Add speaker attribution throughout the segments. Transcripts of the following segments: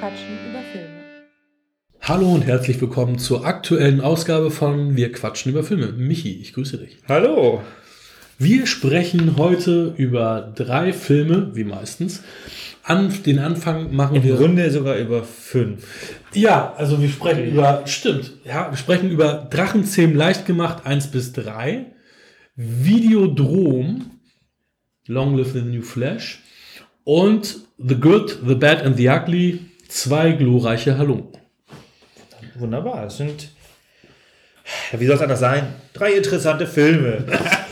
Speaker 1: quatschen über Filme.
Speaker 2: Hallo und herzlich willkommen zur aktuellen Ausgabe von Wir quatschen über Filme. Michi, ich grüße dich.
Speaker 3: Hallo.
Speaker 2: Wir sprechen heute über drei Filme, wie meistens. An den Anfang machen
Speaker 3: Im
Speaker 2: wir.
Speaker 3: Grunde sogar über fünf.
Speaker 2: Ja, also wir sprechen über, stimmt, ja, wir sprechen über Drachenzähmen leicht gemacht 1 bis 3, Videodrom, Long Live the New Flash und The Good, The Bad and the Ugly, zwei glorreiche Halunken.
Speaker 3: Wunderbar. Es sind, ja, wie soll es anders sein? Drei interessante Filme.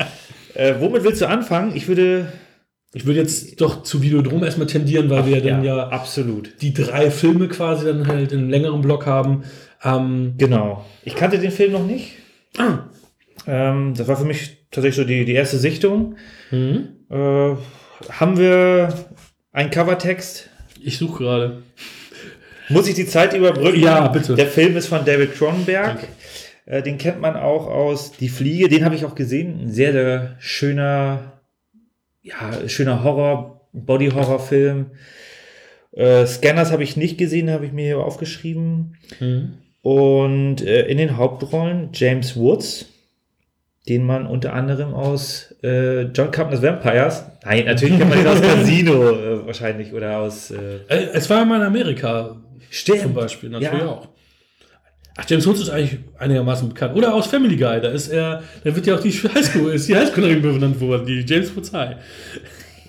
Speaker 3: äh, womit willst du anfangen? Ich würde.
Speaker 2: Ich würde jetzt doch zu Videodrom erstmal tendieren, weil wir dann ja
Speaker 3: absolut.
Speaker 2: die drei Filme quasi dann halt in einem längeren Block haben. Ähm,
Speaker 3: Genau. Ich kannte den Film noch nicht. Ähm, das war für mich tatsächlich so die, die erste Sichtung.
Speaker 2: mhm.
Speaker 3: Äh, haben wir einen Covertext?
Speaker 2: ich suche gerade.
Speaker 3: Muss ich die Zeit überbrücken?
Speaker 2: Ja, bitte.
Speaker 3: Der Film ist von David Cronenberg. Äh, den kennt man auch aus Die Fliege. Den habe ich auch gesehen. Ein sehr, sehr schöner, ja, schöner Horror, Body-Horror-Film. Äh, Scanners habe ich nicht gesehen, habe ich mir hier aufgeschrieben.
Speaker 2: Mhm.
Speaker 3: Und äh, in den Hauptrollen James Woods, den man unter anderem aus äh, John Carpenter's Vampires, nein, natürlich kennt man ihn aus Casino äh, wahrscheinlich oder aus äh,
Speaker 2: Es war mal in Amerika
Speaker 3: Stimmt.
Speaker 2: zum Beispiel, natürlich
Speaker 3: Ja.
Speaker 2: auch. Ach, James Woods ist eigentlich einigermaßen bekannt. Oder aus Family Guy, da ist er, da wird ja auch die Highschool, ist die Highschool benannt worden, die James Woods High.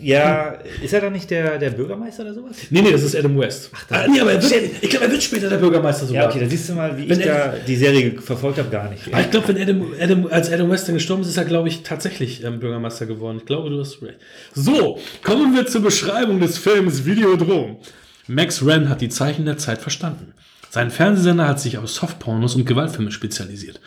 Speaker 3: Ja, ist er dann nicht der, der Bürgermeister oder sowas?
Speaker 2: Nee, nee, das ist Adam West. Ach, ah, nee, aber er wird, ich glaube, er wird später der Bürgermeister sogar.
Speaker 3: Ja, okay, da siehst du mal, wie
Speaker 2: Wenn
Speaker 3: ich da die Serie verfolgt habe, gar nicht.
Speaker 2: Aber ich glaube, wenn Adam, Adam, als Adam West dann gestorben ist, ist er, glaube ich, tatsächlich ähm, Bürgermeister geworden. Ich glaube, du hast recht. So, kommen wir zur Beschreibung des Films Videodrom. Max Wren hat die Zeichen der Zeit verstanden. Sein Fernsehsender hat sich auf Softpornos und Gewaltfilme spezialisiert.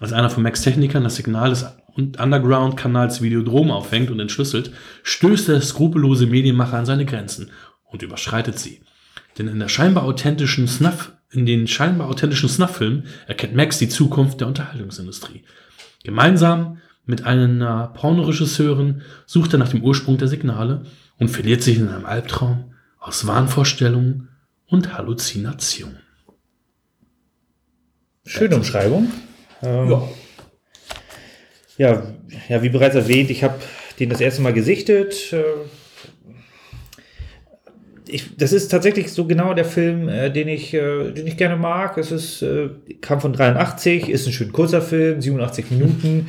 Speaker 2: Als einer von Max Technikern das Signal des Underground-Kanals Videodrom auffängt und entschlüsselt, stößt der skrupellose Medienmacher an seine Grenzen und überschreitet sie. Denn in der scheinbar authentischen Snuff, in den scheinbar authentischen Snuff-Filmen erkennt Max die Zukunft der Unterhaltungsindustrie. Gemeinsam mit einer Pornoregisseurin sucht er nach dem Ursprung der Signale und verliert sich in einem Albtraum aus Wahnvorstellungen und Halluzinationen.
Speaker 3: Schöne Umschreibung. Ähm,
Speaker 2: Ja.
Speaker 3: ja, ja, wie bereits erwähnt, ich habe den das erste Mal gesichtet. Äh, Ich, das ist tatsächlich so genau der Film, äh, den, ich, äh, den ich gerne mag. Es ist, kam von 83, ist ein schön kurzer Film, 87 Minuten,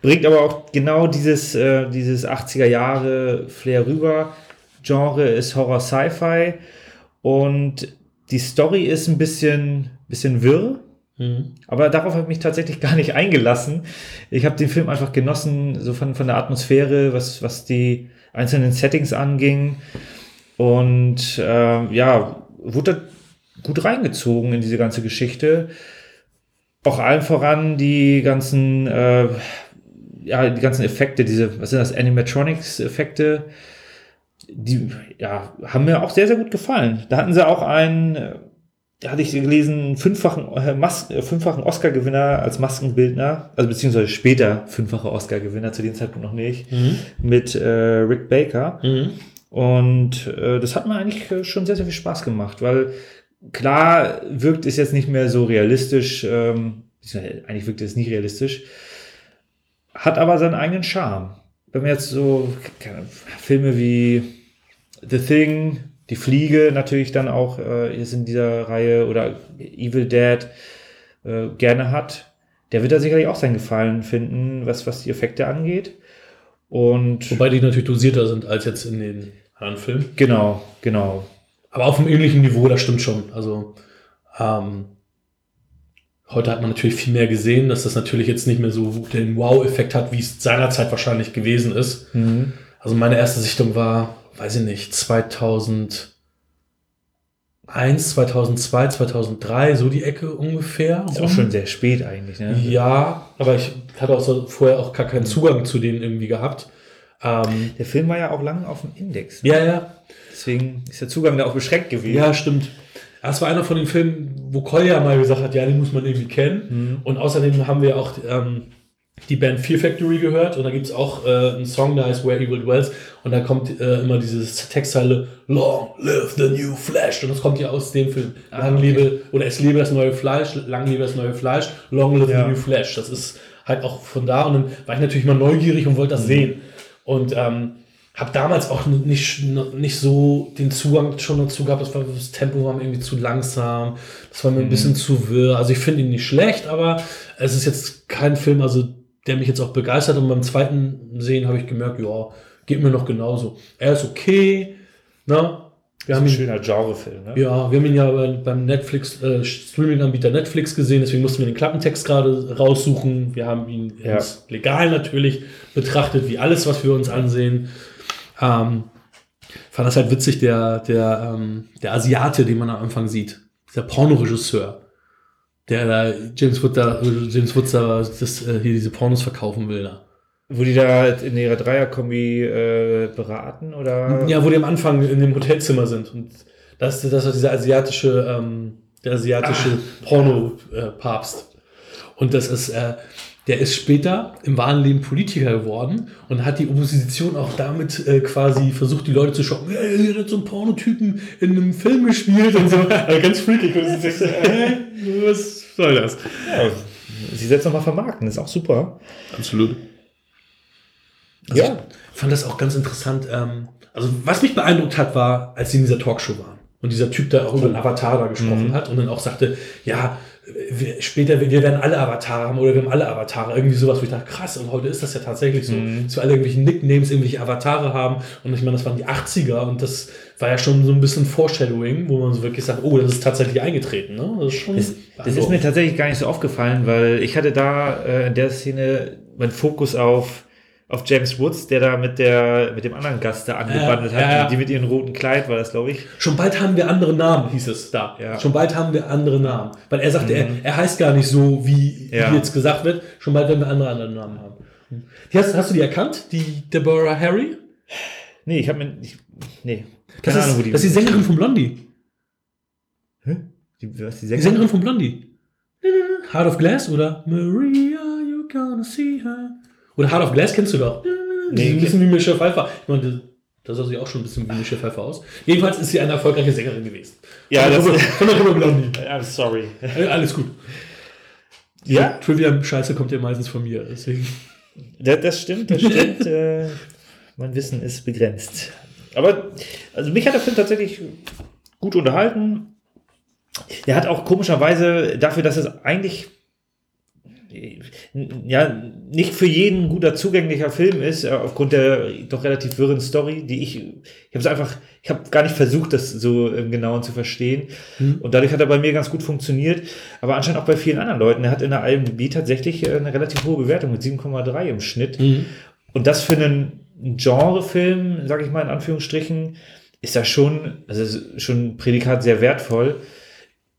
Speaker 3: bringt aber auch genau dieses, dieses 80er Jahre Flair rüber. Genre ist Horror Sci-Fi und die Story ist ein bisschen, bisschen wirr. Aber darauf habe ich mich tatsächlich gar nicht eingelassen. Ich habe den Film einfach genossen, so von, von der Atmosphäre, was, was die einzelnen Settings anging. Und ähm, ja, wurde gut reingezogen in diese ganze Geschichte. Auch allen voran die ganzen, äh, ja, die ganzen Effekte, diese, was sind das, Animatronics-Effekte, die ja, haben mir auch sehr, sehr gut gefallen. Da hatten sie auch einen, äh, da hatte ich gelesen, fünffachen, äh, Mas äh, fünffachen Oscar-Gewinner als Maskenbildner, also beziehungsweise später fünffache Oscar-Gewinner, zu dem Zeitpunkt noch nicht, mit äh, Rick Baker. Und äh, das hat mir eigentlich schon sehr, sehr viel Spaß gemacht, weil klar wirkt es jetzt nicht mehr so realistisch, ähm, eigentlich wirkt es nicht realistisch, hat aber seinen eigenen Charme. Wenn man jetzt so keine Filme wie The Thing, Die Fliege natürlich dann auch äh, ist in dieser Reihe oder Evil Dead äh, gerne hat, der wird da sicherlich auch seinen Gefallen finden, was, was die Effekte angeht. Und
Speaker 2: Wobei die natürlich dosierter sind als jetzt in den anderen Filmen.
Speaker 3: genau, genau.
Speaker 2: Aber auf einem ähnlichen Niveau, das stimmt schon. Also ähm, heute hat man natürlich viel mehr gesehen, dass das natürlich jetzt nicht mehr so den Wow-Effekt hat, wie es seinerzeit wahrscheinlich gewesen ist.
Speaker 3: Mhm.
Speaker 2: Also meine erste Sichtung war, weiß ich nicht, 2001, 2002, 2003, so die Ecke ungefähr.
Speaker 3: Ist auch schon sehr spät eigentlich, ne?
Speaker 2: Ja, aber ich hatte auch so vorher auch gar keinen Zugang zu denen irgendwie gehabt. Ähm,
Speaker 3: Der Film war ja auch lange auf dem Index.
Speaker 2: ja, ja,
Speaker 3: Deswegen ist der Zugang da auch beschränkt gewesen.
Speaker 2: Ja, stimmt. Das war einer von den Filmen, wo Kolja mal gesagt hat, ja, den muss man irgendwie kennen. Und außerdem haben wir auch ähm, die Band Fear Factory gehört und da gibt es auch äh, einen Song, der heißt Where Evil Dwells und da kommt äh, immer dieses Textzeile Long live the new Flash und das kommt ja aus dem Film.
Speaker 3: Ah,
Speaker 2: Lang lebe oder es lebe das neue Fleisch, lang lebe das neue Fleisch, Long live
Speaker 3: Ja.
Speaker 2: the new Flash. Das ist halt auch von da und dann war ich natürlich mal neugierig und wollte das
Speaker 3: Mhm.
Speaker 2: sehen und ähm, habe damals auch nicht, nicht so den Zugang schon dazu gehabt. Das, war, das Tempo war mir irgendwie zu langsam. Das war mir
Speaker 3: Mhm.
Speaker 2: ein bisschen zu wirr. Also ich finde ihn nicht schlecht, aber es ist jetzt kein Film, also der mich jetzt auch begeistert. Und beim zweiten Sehen habe ich gemerkt, ja, geht mir noch genauso. Er ist okay. Ne? Wir haben
Speaker 3: ein
Speaker 2: ihn,
Speaker 3: schöner Genrefilm, ne?
Speaker 2: ja, wir haben ihn ja bei- beim Netflix, äh, Streaming-Anbieter Netflix gesehen, deswegen mussten wir den Klappentext gerade raussuchen. Wir haben ihn
Speaker 3: Ja.
Speaker 2: legal natürlich betrachtet, wie alles, was wir uns ansehen. Ähm, fand das halt witzig, der, der, ähm, der Asiate, den man am Anfang sieht, dieser Pornoregisseur, der da James Wood da, James Woods da das, äh, hier diese Pornos verkaufen will. Da.
Speaker 3: Wo die da in ihrer Dreierkombi äh, beraten oder?
Speaker 2: Ja, wo die am Anfang in dem Hotelzimmer sind. Und das, das ist dieser asiatische, ähm, der asiatische Porno-Papst. und das ist, äh, der ist später im wahren Leben Politiker geworden und hat die Opposition auch damit äh, quasi versucht, die Leute zu schocken. Ja, ihr habt so einen Pornotypen in einem Film gespielt und so. Also ganz freakig. Und ich so, hä? Was soll das?
Speaker 3: Ja, sie setzt nochmal vermarkten, ist auch super.
Speaker 2: Absolut. Also
Speaker 3: Ja.
Speaker 2: Ich fand das auch ganz interessant. Ähm, also, was mich beeindruckt hat, war, als sie in dieser Talkshow waren und dieser Typ da auch über den Avatar da gesprochen
Speaker 3: Mhm.
Speaker 2: hat und dann auch sagte, ja, wir, später, wir werden alle Avatare haben oder wir haben alle Avatare. Irgendwie sowas, wo ich dachte, krass, und heute ist das ja tatsächlich so,
Speaker 3: Mhm.
Speaker 2: dass wir alle irgendwelche Nicknames, irgendwelche Avatare haben. Und ich meine, das waren die 80er und das war ja schon so ein bisschen Foreshadowing, wo man so wirklich sagt, oh, das ist tatsächlich eingetreten. Ne? Das ist schon.
Speaker 3: Das, das ist mir tatsächlich gar nicht so aufgefallen, weil ich hatte da äh, in der Szene meinen Fokus auf, auf James Woods, der da mit, der, mit dem anderen Gast da angebandelt
Speaker 2: Ja,
Speaker 3: hat,
Speaker 2: ja, ja.
Speaker 3: die mit ihrem roten Kleid war das, glaube ich.
Speaker 2: Schon bald haben wir andere Namen, hieß es da.
Speaker 3: Ja. Mhm.
Speaker 2: Schon bald haben wir andere Namen. Weil er sagte, er, er heißt gar nicht so, wie, wie jetzt gesagt wird. Schon bald werden wir andere, andere Namen haben. Die hast, hast du die erkannt? Die Deborah Harry?
Speaker 3: Nee, ich habe mir. Ich, nee,
Speaker 2: Das
Speaker 3: keine Ahnung,
Speaker 2: ist,
Speaker 3: wo die.
Speaker 2: das ist die Sängerin von Blondie.
Speaker 3: Hä? Die, was, die
Speaker 2: Die
Speaker 3: Sängerin?
Speaker 2: Sängerin von Blondie. Heart of Glass oder Maria, you gonna see her. Oder Heart of Glass kennst du doch. Die
Speaker 3: Nee,
Speaker 2: ein bisschen wie Michelle Pfeiffer. Ich meine, das sah sie auch schon ein bisschen wie Michelle Pfeiffer aus. Jedenfalls ist sie eine erfolgreiche Sängerin gewesen.
Speaker 3: Ja,
Speaker 2: der
Speaker 3: das-
Speaker 2: der Gruppe Blondie.
Speaker 3: I'm sorry.
Speaker 2: Äh, Alles gut.
Speaker 3: Ja,
Speaker 2: Trivia-Scheiße kommt ja meistens von mir. Deswegen.
Speaker 3: das, das stimmt, das stimmt. äh, mein Wissen ist begrenzt. Aber also mich hat der Film tatsächlich gut unterhalten. Er hat auch komischerweise dafür, dass es eigentlich ja nicht für jeden ein guter zugänglicher Film ist, äh, aufgrund der doch relativ wirren Story, die ich, ich habe es einfach, ich habe gar nicht versucht, das so im Genauen zu verstehen. Und dadurch hat er bei mir ganz gut funktioniert, aber anscheinend auch bei vielen anderen Leuten. Er hat in der IMDb tatsächlich äh, eine relativ hohe Bewertung mit 7,3 im Schnitt. Und das für einen Genrefilm, sage ich mal in Anführungsstrichen, ist das schon, also ist schon ein Prädikat sehr wertvoll.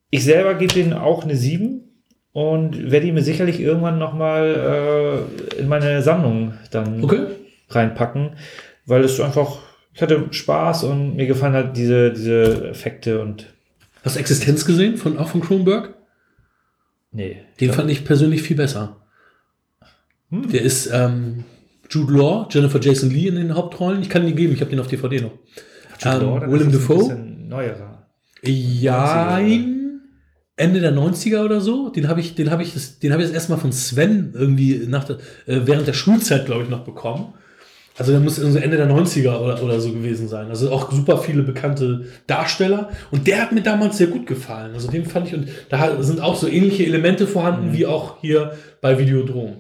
Speaker 3: Ich selber gebe denen auch eine 7 und werde ihn mir sicherlich irgendwann nochmal äh, in meine Sammlung dann
Speaker 2: Okay.
Speaker 3: reinpacken, weil es einfach, ich hatte Spaß und mir gefallen halt diese, diese Effekte und
Speaker 2: Hast du Existenz gesehen, von, auch von Kronberg?
Speaker 3: nee.
Speaker 2: Den fand ich persönlich viel besser.
Speaker 3: Hm.
Speaker 2: Der ist ähm, Jude Law, Jennifer Jason Lee in den Hauptrollen. Ich kann ihn geben, ich habe den auf DVD noch.
Speaker 3: Jude Law,
Speaker 2: Ähm,
Speaker 3: dann
Speaker 2: Willem
Speaker 3: ein
Speaker 2: Dafoe?
Speaker 3: bisschen Neuerer.
Speaker 2: Ja,
Speaker 3: 90er,
Speaker 2: Ende der 90er oder so. Den habe ich, den habe ich, das, den habe ich das erstmal von Sven irgendwie nach der, äh, während der Schulzeit, glaube ich, noch bekommen. Also der muss Ende der 90er oder, oder so gewesen sein. Also auch super viele bekannte Darsteller. Und der hat mir damals sehr gut gefallen. Also den fand ich, und da sind auch so ähnliche Elemente vorhanden wie auch hier bei Videodrom.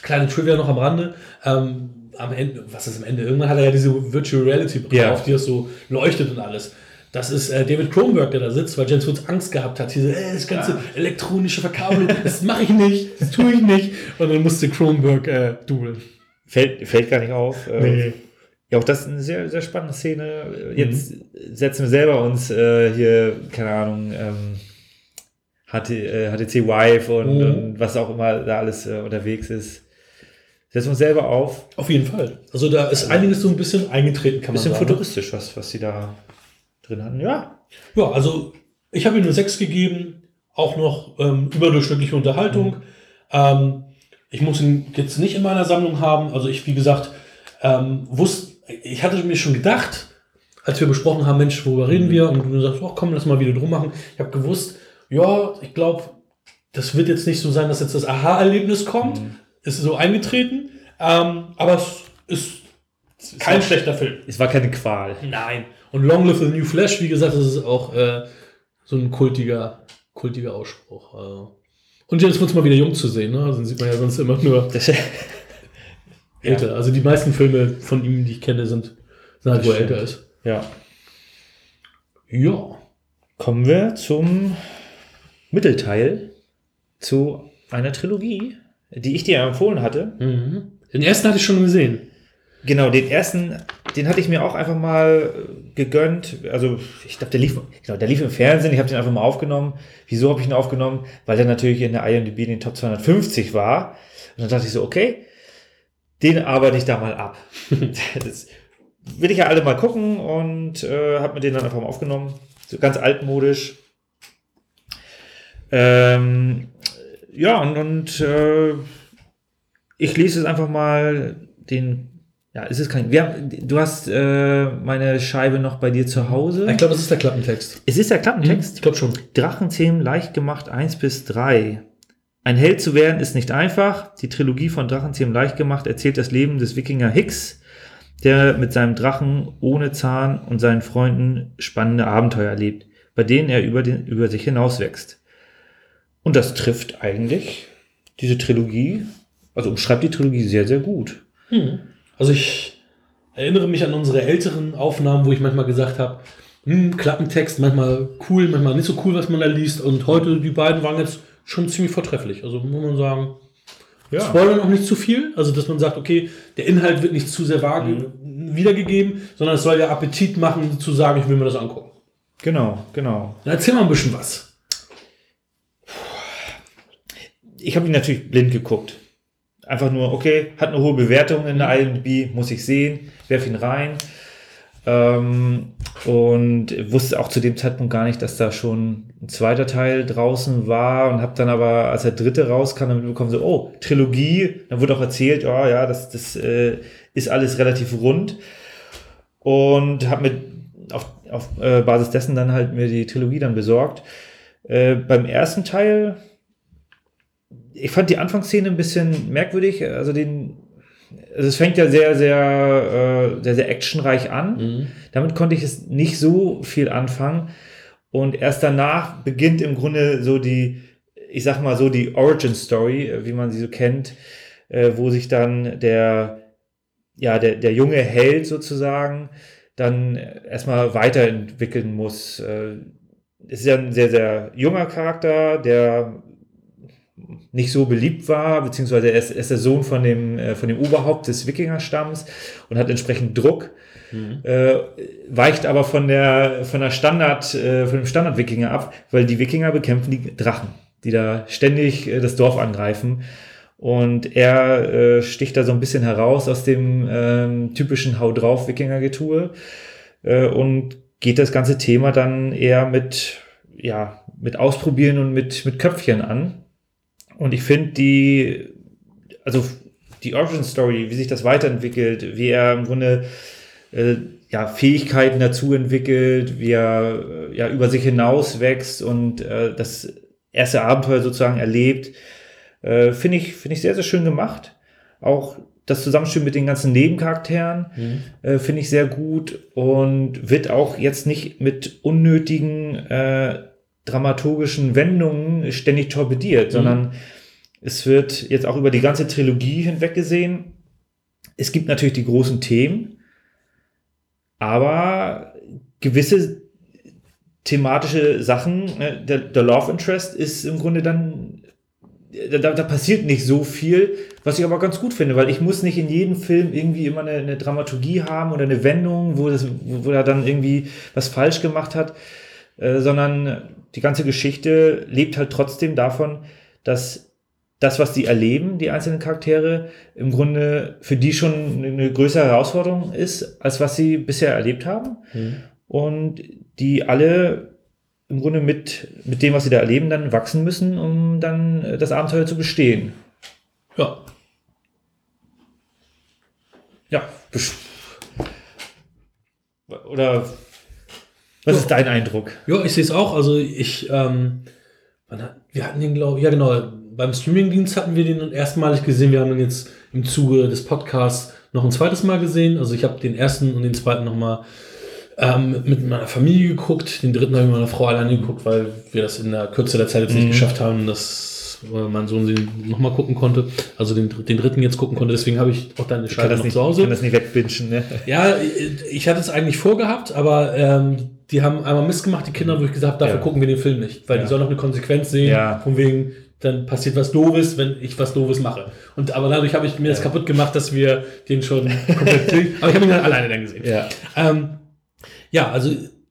Speaker 2: Kleine Trivia noch am Rande. Ähm, am Ende, was ist am Ende? Irgendwann hat er ja diese Virtual Reality Brille
Speaker 3: Ja.
Speaker 2: auf, die das so leuchtet und alles. Das ist äh, David Kronberg, der da sitzt, weil James Woods Angst gehabt hat. Diese, äh, das ganze elektronische Verkabelung, das mache ich nicht, das tue ich nicht. Und dann musste Kronberg äh, dueln.
Speaker 3: Fällt, fällt gar nicht auf. Äh,
Speaker 2: Nee.
Speaker 3: Ja, auch das ist eine sehr, sehr spannende Szene. Jetzt setzen wir selber uns äh, hier, keine Ahnung, ähm, HT, äh, HTC Vive und,
Speaker 2: Mhm.
Speaker 3: und was auch immer da alles äh, unterwegs ist. Setzen wir uns selber auf.
Speaker 2: Auf jeden Fall. Also da ist einiges so ein bisschen eingetreten, kann man
Speaker 3: Bisschen
Speaker 2: sagen.
Speaker 3: futuristisch, was, was sie da drin hatten. Ja.
Speaker 2: Ja, also ich habe ihm eine 6 gegeben, auch noch ähm, überdurchschnittliche Unterhaltung. Ähm, Ich muss ihn jetzt nicht in meiner Sammlung haben. Also ich, wie gesagt, ähm, wusste, ich hatte mir schon gedacht, als wir besprochen haben, Mensch, worüber reden wir? Und du sagst, oh, komm, lass mal wieder drum machen. Ich habe gewusst, ja, ich glaube, das wird jetzt nicht so sein, dass jetzt das Aha-Erlebnis kommt. Mhm. Ist so eingetreten. Ähm, aber es ist kein war, schlechter Film.
Speaker 3: Es war keine Qual.
Speaker 2: Nein. Und Long Live the New Flash, wie gesagt, das ist auch äh, so ein kultiger, kultiger Ausspruch. Also. Und jetzt wird es mal wieder jung zu sehen, ne? Also sieht man ja sonst immer nur älter. Ja. Also die meisten Filme von ihm, die ich kenne, sind, sind halt, wo er älter ist.
Speaker 3: Ja. Ja. Kommen wir zum Mittelteil zu einer Trilogie, die ich dir empfohlen hatte.
Speaker 2: Mhm. Den ersten hatte ich schon gesehen.
Speaker 3: Genau, den ersten, den hatte ich mir auch einfach mal gegönnt. Also ich glaube, der lief, genau, der lief im Fernsehen. Ich habe den einfach mal aufgenommen. Wieso habe ich ihn aufgenommen? Weil der natürlich in der IMDb in den Top 250 war. Und dann dachte ich so, okay, den arbeite ich da mal ab. das will ich ja alle mal gucken und äh, habe mir den dann einfach mal aufgenommen. So ganz altmodisch. Ähm, ja, und, und äh, ich lese es einfach mal den. Ja, es ist kein. Wir haben, du hast äh, meine Scheibe noch bei dir zu Hause.
Speaker 2: Ich glaube, es ist der Klappentext.
Speaker 3: Es ist der Klappentext. Hm,
Speaker 2: ich glaube schon.
Speaker 3: Drachenzähmen leicht gemacht 1 bis 3. Ein Held zu werden ist nicht einfach. Die Trilogie von Drachenzähmen leicht gemacht erzählt das Leben des Wikinger Hicks, der mit seinem Drachen ohne Zahn und seinen Freunden spannende Abenteuer erlebt, bei denen er über, den, über sich hinauswächst. Und das trifft eigentlich diese Trilogie, also umschreibt die Trilogie sehr, sehr gut.
Speaker 2: Hm. Also ich erinnere mich an unsere älteren Aufnahmen, wo ich manchmal gesagt habe, hm, Klappentext, manchmal cool, manchmal nicht so cool, was man da liest. Und heute, die beiden waren jetzt schon ziemlich vortrefflich. Also muss man sagen, ja. spoilern auch nicht zu viel. Also, dass man sagt, okay, der Inhalt wird nicht zu sehr vage mhm. wiedergegeben, sondern es soll ja Appetit machen, zu sagen, ich will mir das angucken.
Speaker 3: Genau, genau.
Speaker 2: Dann erzähl mal ein bisschen was
Speaker 3: ich habe ihn natürlich blind geguckt. Einfach nur, okay, hat eine hohe Bewertung in der IMDb, muss ich sehen, werf ihn rein. Ähm, und wusste auch zu dem Zeitpunkt gar nicht, dass da schon ein zweiter Teil draußen war und habe dann aber, als der dritte rauskam, dann mitbekommen, so, oh, Trilogie, dann wurde auch erzählt, oh ja, das, das äh, ist alles relativ rund und habe mir auf, auf äh, Basis dessen dann halt mir die Trilogie dann besorgt. Äh, beim ersten Teil ich fand die Anfangsszene ein bisschen merkwürdig. Also den, also es fängt ja sehr, sehr, äh, sehr, sehr actionreich an. Mhm. Damit konnte ich es nicht so viel anfangen. Und erst danach beginnt im Grunde so die, ich sag mal so die Origin Story, äh, wie man sie so kennt, äh, wo sich dann der, ja, der, der junge Held sozusagen dann erstmal weiterentwickeln muss. Äh, es ist ja ein sehr, sehr junger Charakter, der nicht so beliebt war, beziehungsweise er ist, ist der Sohn von dem, äh, von dem Oberhaupt des Wikingerstamms und hat entsprechend Druck, mhm. äh, weicht aber von der, von der Standard, äh, von dem Standard-Wikinger ab, weil die Wikinger bekämpfen die Drachen, die da ständig äh, das Dorf angreifen. Und er äh, sticht da so ein bisschen heraus aus dem ähm, typischen Hau drauf Wikinger-Getue äh, und geht das ganze Thema dann eher mit, ja, mit Ausprobieren und mit, mit Köpfchen an. Und ich finde die, also die Origin Story, wie sich das weiterentwickelt, wie er im Grunde äh, ja, Fähigkeiten dazu entwickelt, wie er äh, ja über sich hinaus wächst und äh, das erste Abenteuer sozusagen erlebt, äh, finde ich, finde ich sehr, sehr schön gemacht. Auch das Zusammenspiel mit den ganzen Nebencharakteren mhm. äh, finde ich sehr gut und wird auch jetzt nicht mit unnötigen äh, dramaturgischen Wendungen ständig torpediert, mhm. sondern es wird jetzt auch über die ganze Trilogie hinweg gesehen. Es gibt natürlich die großen Themen, aber gewisse thematische Sachen, ne, der, der Love Interest ist im Grunde dann, da, da, passiert nicht so viel, was ich aber ganz gut finde, weil ich muss nicht in jedem Film irgendwie immer eine, eine Dramaturgie haben oder eine Wendung, wo, das, wo er dann irgendwie was falsch gemacht hat, äh, sondern die ganze Geschichte lebt halt trotzdem davon, dass das, was die erleben, die einzelnen Charaktere, im Grunde für die schon eine größere Herausforderung ist, als was sie bisher erlebt haben. Mhm. Und die alle im Grunde mit, mit dem, was sie da erleben, dann wachsen müssen, um dann das Abenteuer zu bestehen.
Speaker 2: Ja.
Speaker 3: Ja. Oder was ist dein Eindruck?
Speaker 2: Ja, ich sehe es auch. Also ich, ähm, wir hatten den, glaube ich, ja genau, beim Streamingdienst hatten wir den erstmalig gesehen. Wir haben ihn jetzt im Zuge des Podcasts noch ein zweites Mal gesehen. Also ich habe den ersten und den zweiten nochmal ähm, mit meiner Familie geguckt. Den dritten habe ich mit meiner Frau alleine geguckt, weil wir das in der Kürze der Zeit jetzt nicht mhm. geschafft haben, dass äh, mein Sohn den nochmal gucken konnte. Also den, den dritten jetzt gucken konnte. Deswegen habe ich auch deine Scheibe noch
Speaker 3: nicht,
Speaker 2: zu Hause. Ich
Speaker 3: kann das nicht wegbinschen, ne?
Speaker 2: Ja, ich hatte es eigentlich vorgehabt, aber ähm, die haben einmal Mist gemacht, die Kinder, wo ich gesagt habe, dafür ja. gucken wir den Film nicht. Weil ja. die sollen noch eine Konsequenz sehen, ja. von wegen, dann passiert was Doofes, wenn ich was Doofes mache. Und aber dadurch habe ich mir das kaputt gemacht, dass wir den schon komplett Aber ich habe ihn dann alleine dann gesehen.
Speaker 3: Ja.
Speaker 2: Ähm, ja, also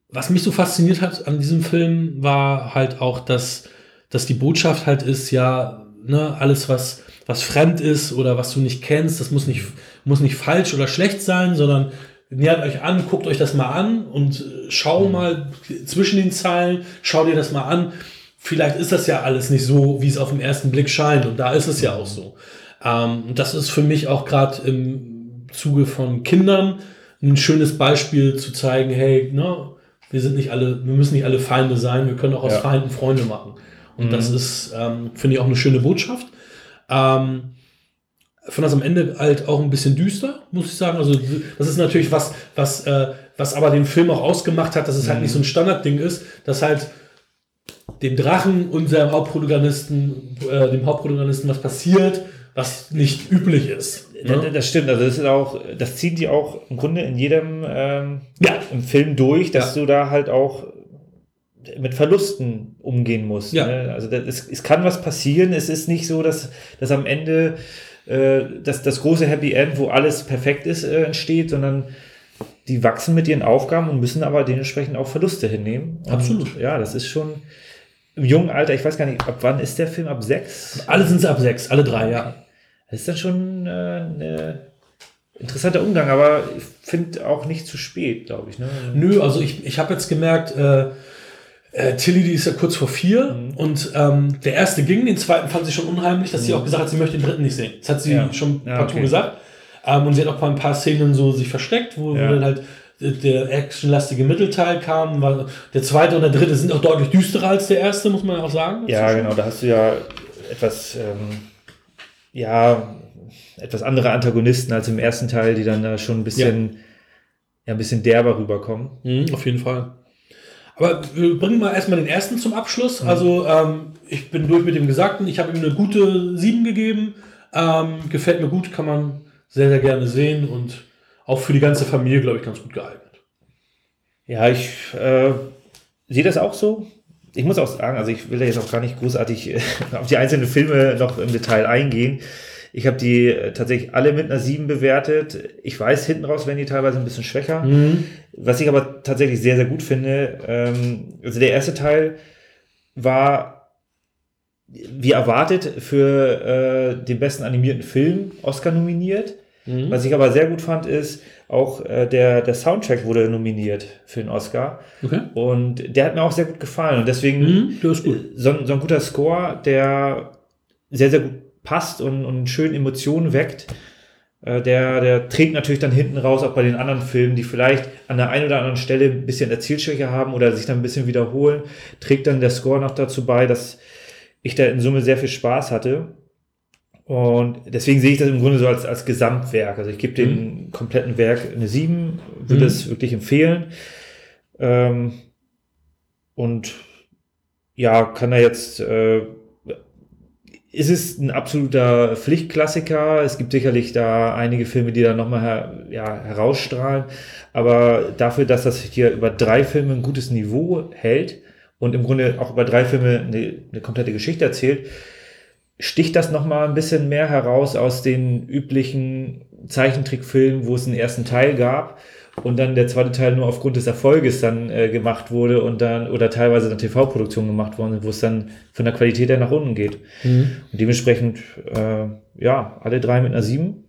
Speaker 2: was mich so fasziniert hat an diesem Film, war halt auch, dass, dass die Botschaft halt ist, ja, ne, alles, was, was fremd ist oder was du nicht kennst, das muss nicht, muss nicht falsch oder schlecht sein, sondern nähert euch an, guckt euch das mal an und schau mhm. mal zwischen den Zeilen, schau dir das mal an vielleicht ist das ja alles nicht so, wie es auf den ersten Blick scheint. Und da ist es ja auch so. Ähm, das ist für mich auch gerade im Zuge von Kindern ein schönes Beispiel zu zeigen, hey, ne, wir sind nicht alle, wir müssen nicht alle Feinde sein, wir können auch aus ja. Feinden Freunde machen. Und mhm. das ist, ähm, finde ich, auch eine schöne Botschaft. Ähm, fand das am Ende halt auch ein bisschen düster, muss ich sagen. Also das ist natürlich was, was, äh, was aber den Film auch ausgemacht hat, dass es halt mhm. nicht so ein Standardding ist, dass halt dem Drachen, unserem Hauptprotagonisten, äh, dem Hauptprotagonisten was passiert, was nicht üblich ist.
Speaker 3: Ne? Das stimmt. Also das ist auch, das ziehen die auch im Grunde in jedem ähm, ja. im Film durch, dass ja. du da halt auch mit Verlusten umgehen musst. Ja. Ne? Also das, es, es kann was passieren. Es ist nicht so, dass, dass am Ende äh, dass das große Happy End, wo alles perfekt ist, äh, entsteht, sondern die wachsen mit ihren Aufgaben und müssen aber dementsprechend auch Verluste hinnehmen. Und
Speaker 2: Absolut.
Speaker 3: Ja, das ist schon im jungen Alter, ich weiß gar nicht, ab wann ist der Film? Ab sechs?
Speaker 2: Alle sind es ab sechs, alle drei, ja.
Speaker 3: Das ist dann schon äh, ein interessanter Umgang, aber ich finde auch nicht zu spät, glaube ich. Ne?
Speaker 2: Nö, also ich, ich habe jetzt gemerkt, äh, äh, Tilly, die ist ja kurz vor vier mhm. und ähm, der erste ging, den zweiten fand sie schon unheimlich, dass mhm. sie auch gesagt hat, sie möchte den dritten nicht sehen. Das hat sie ja. schon ja, partout okay. gesagt. Ähm, und sie hat auch ein paar Szenen so sich versteckt, wo, ja. wo dann halt der actionlastige Mittelteil kam. War, der zweite und der dritte sind auch deutlich düsterer als der erste, muss man auch sagen.
Speaker 3: Ja, genau, da hast du ja etwas, ähm, ja, etwas andere Antagonisten als im ersten Teil, die dann da schon ein bisschen, ja. ja ein bisschen derber rüberkommen.
Speaker 2: Mhm, auf jeden Fall. Aber wir bringen mal erstmal den ersten zum Abschluss. Mhm. Also, ähm, ich bin durch mit dem Gesagten. Ich habe ihm eine gute 7 gegeben. Ähm, gefällt mir gut, kann man sehr, sehr gerne sehen und auch für die ganze Familie, glaube ich, ganz gut geeignet.
Speaker 3: Ja, ich äh, sehe das auch so. Ich muss auch sagen, also ich will da jetzt auch gar nicht großartig äh, auf die einzelnen Filme noch im Detail eingehen. Ich habe die äh, tatsächlich alle mit einer 7 bewertet. Ich weiß, hinten raus werden die teilweise ein bisschen schwächer. Mhm. Was ich aber tatsächlich sehr, sehr gut finde, ähm, also der erste Teil war wie erwartet für äh, den besten animierten Film Oscar nominiert. Mhm. Was ich aber sehr gut fand, ist, auch äh, der, der Soundtrack wurde nominiert für den Oscar. Okay. Und der hat mir auch sehr gut gefallen. Und deswegen
Speaker 2: mhm,
Speaker 3: so, so, ein guter Score, der sehr, sehr gut passt und, und schön Emotionen weckt. Äh, der, der trägt natürlich dann hinten raus, auch bei den anderen Filmen, die vielleicht an der einen oder anderen Stelle ein bisschen Erzählschwäche haben oder sich dann ein bisschen wiederholen, trägt dann der Score noch dazu bei, dass ich da in Summe sehr viel Spaß hatte. Und deswegen sehe ich das im Grunde so als, als Gesamtwerk. Also ich gebe dem mhm. kompletten Werk eine 7, würde mhm. es wirklich empfehlen. Ähm, und ja, kann er jetzt, äh, ist es ein absoluter Pflichtklassiker. Es gibt sicherlich da einige Filme, die da nochmal her, ja, herausstrahlen. Aber dafür, dass das hier über drei Filme ein gutes Niveau hält und im Grunde auch über drei Filme eine, eine komplette Geschichte erzählt, sticht das nochmal ein bisschen mehr heraus aus den üblichen Zeichentrickfilmen, wo es einen ersten Teil gab und dann der zweite Teil nur aufgrund des Erfolges dann äh, gemacht wurde und dann oder teilweise dann TV-Produktion gemacht worden, wo es dann von der Qualität her nach unten geht. Mhm. Und dementsprechend, äh, ja, alle drei mit einer 7.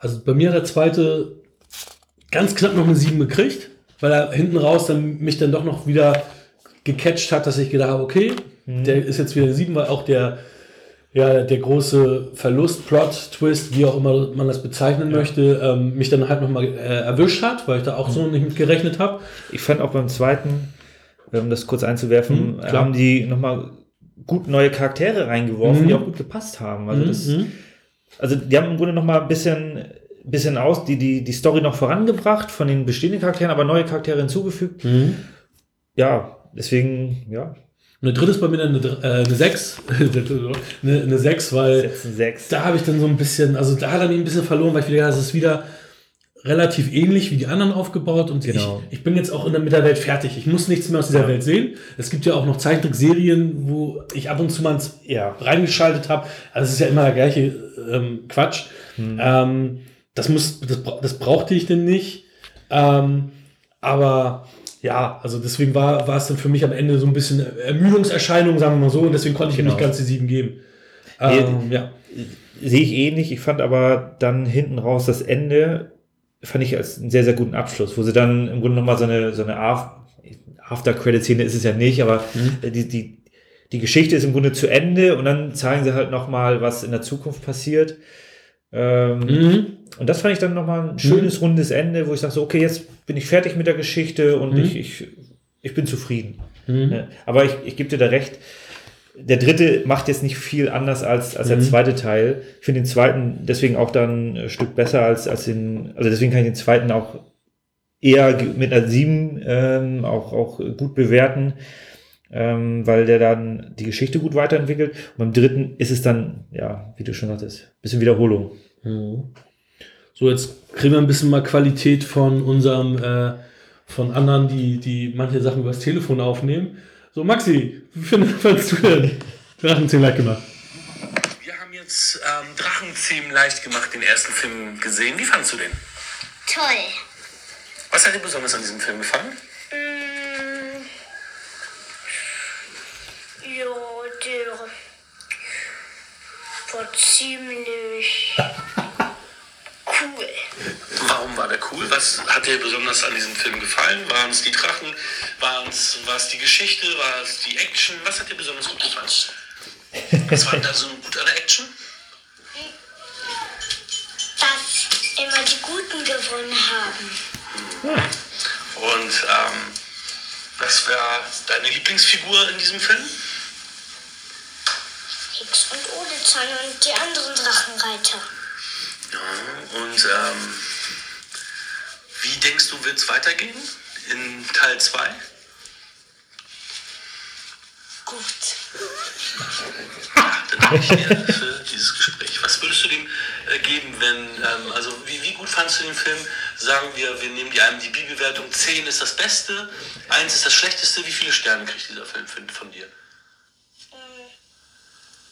Speaker 2: Also bei mir hat der zweite ganz knapp noch eine 7 gekriegt, weil er hinten raus dann mich dann doch noch wieder gecatcht hat, dass ich gedacht habe, okay, mhm. der ist jetzt wieder eine 7, weil auch der ja, der große Verlust, Plot, Twist, wie auch immer man das bezeichnen möchte, ähm, mich dann halt nochmal äh, erwischt hat, weil ich da auch so nicht mit gerechnet habe.
Speaker 3: Ich fand auch beim zweiten, um das kurz einzuwerfen,
Speaker 2: Mhm,
Speaker 3: haben die nochmal gut neue Charaktere reingeworfen,
Speaker 2: Mhm.
Speaker 3: die auch gut gepasst haben. Also, das,
Speaker 2: Mhm.
Speaker 3: also die haben im Grunde nochmal ein bisschen, bisschen aus, die, die, die Story noch vorangebracht von den bestehenden Charakteren, aber neue Charaktere hinzugefügt.
Speaker 2: Mhm.
Speaker 3: Ja, deswegen, ja,
Speaker 2: Und der dritte ist bei mir dann eine, äh, eine 6. eine, eine 6, weil
Speaker 3: setzen sechs.
Speaker 2: da habe ich dann so ein bisschen, also da hat er mich ein bisschen verloren, weil ich wieder, es ist wieder relativ ähnlich wie die anderen aufgebaut und
Speaker 3: Genau.
Speaker 2: ich, ich bin jetzt auch in der, mit der Welt fertig. Ich muss nichts mehr aus dieser
Speaker 3: Ja.
Speaker 2: Welt sehen. Es gibt ja auch noch Zeichentrickserien, wo ich ab und zu mal
Speaker 3: Ja.
Speaker 2: reingeschaltet habe. Also es ist ja immer der gleiche ähm, Quatsch.
Speaker 3: Hm.
Speaker 2: Ähm, das, muss, das, das brauchte ich denn nicht. Ähm, aber ja, also deswegen war, war es dann für mich am Ende so ein bisschen Ermüdungserscheinung, sagen wir mal so, und deswegen konnte ich ihm
Speaker 3: Genau.
Speaker 2: nicht ganz die sieben geben. Ähm, ja.
Speaker 3: Sehe ich ähnlich. Ich fand aber dann hinten raus das Ende, fand ich als einen sehr, sehr guten Abschluss, wo sie dann im Grunde nochmal so eine, so eine Af- After-Credit-Szene ist es ja nicht, aber
Speaker 2: Mhm.
Speaker 3: die, die, die Geschichte ist im Grunde zu Ende und dann zeigen sie halt nochmal, was in der Zukunft passiert. Ähm,
Speaker 2: Mhm.
Speaker 3: Und das fand ich dann nochmal ein schönes, rundes Ende, wo ich sage so, okay, jetzt bin ich fertig mit der Geschichte und
Speaker 2: Mhm.
Speaker 3: ich, ich, ich bin zufrieden.
Speaker 2: Mhm.
Speaker 3: Ja, aber ich, ich gebe dir da recht. Der dritte macht jetzt nicht viel anders als, als der
Speaker 2: Mhm.
Speaker 3: zweite Teil. Ich finde den zweiten deswegen auch dann ein Stück besser als, als den, also deswegen kann ich den zweiten auch eher mit einer 7 ähm, auch, auch gut bewerten, ähm, weil der dann die Geschichte gut weiterentwickelt. Und beim dritten ist es dann, ja, wie du schon hattest, bisschen Wiederholung.
Speaker 2: Mhm. So, jetzt kriegen wir ein bisschen mal Qualität von unserem, äh, von anderen, die, die manche Sachen übers Telefon aufnehmen. So, Maxi, wie findest fandest du denn Drachenzählen leicht gemacht?
Speaker 1: Wir haben jetzt ähm, Drachenzähmen leicht gemacht, den ersten Film gesehen. Wie fandest du den?
Speaker 4: Toll.
Speaker 1: Was hat dir besonders an diesem Film gefallen?
Speaker 4: War ziemlich cool.
Speaker 1: Warum war der cool? Was hat dir besonders an diesem Film gefallen? Waren es die Drachen? War es die Geschichte? War es die Action? Was hat dir besonders gut gefallen? Was war da so gut an der Action?
Speaker 4: Dass immer die Guten gewonnen haben.
Speaker 1: Und ähm, was war deine Lieblingsfigur in diesem Film?
Speaker 4: Hicks und Odezahn und die anderen Drachenreiter.
Speaker 1: Ja, und ähm, wie denkst du, wird es weitergehen in Teil 2?
Speaker 4: Gut.
Speaker 1: Ja, dann danke ich dir für dieses Gespräch. Was würdest du dem äh, geben, wenn, ähm, also wie, wie gut fandst du den Film? Sagen wir, wir nehmen die IMDb-Bewertung 10 ist das Beste, 1 ist das Schlechteste. Wie viele Sterne kriegt dieser Film von dir?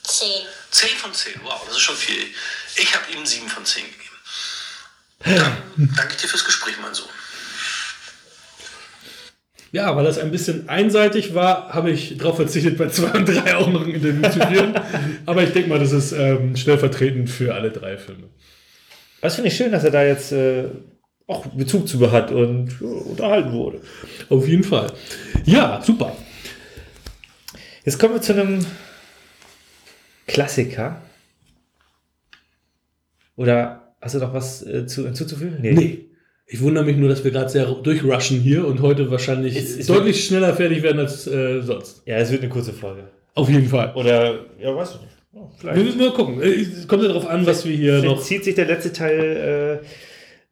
Speaker 4: Zehn.
Speaker 1: 10 von 10, wow, das ist schon viel. Ich habe ihm 7 von 10 gegeben. Dann danke ich dir fürs Gespräch, mein Sohn.
Speaker 2: Ja, weil das ein bisschen einseitig war, habe ich darauf verzichtet, bei 2 und 3 auch noch ein Interview zu führen. Aber ich denke mal, das ist ähm, stellvertretend für alle drei Filme.
Speaker 3: Das finde ich schön, dass er da jetzt äh, auch Bezug zu hat und ja, unterhalten wurde.
Speaker 2: Auf jeden Fall. Ja, super.
Speaker 3: Jetzt kommen wir zu einem Klassiker. Oder hast du noch was äh, zu, hinzuzufügen?
Speaker 2: Nee. Ich wundere mich nur, dass wir gerade sehr durchrushen hier und heute wahrscheinlich
Speaker 3: Es- es
Speaker 2: deutlich schneller fertig werden als äh, sonst.
Speaker 3: Ja, es wird eine kurze Folge.
Speaker 2: Auf jeden Fall.
Speaker 3: Oder, ja, weißt du nicht. Ja,
Speaker 2: Wir müssen mal gucken. Äh, Es kommt ja darauf an, was wir hier noch.
Speaker 3: zieht sich der letzte Teil,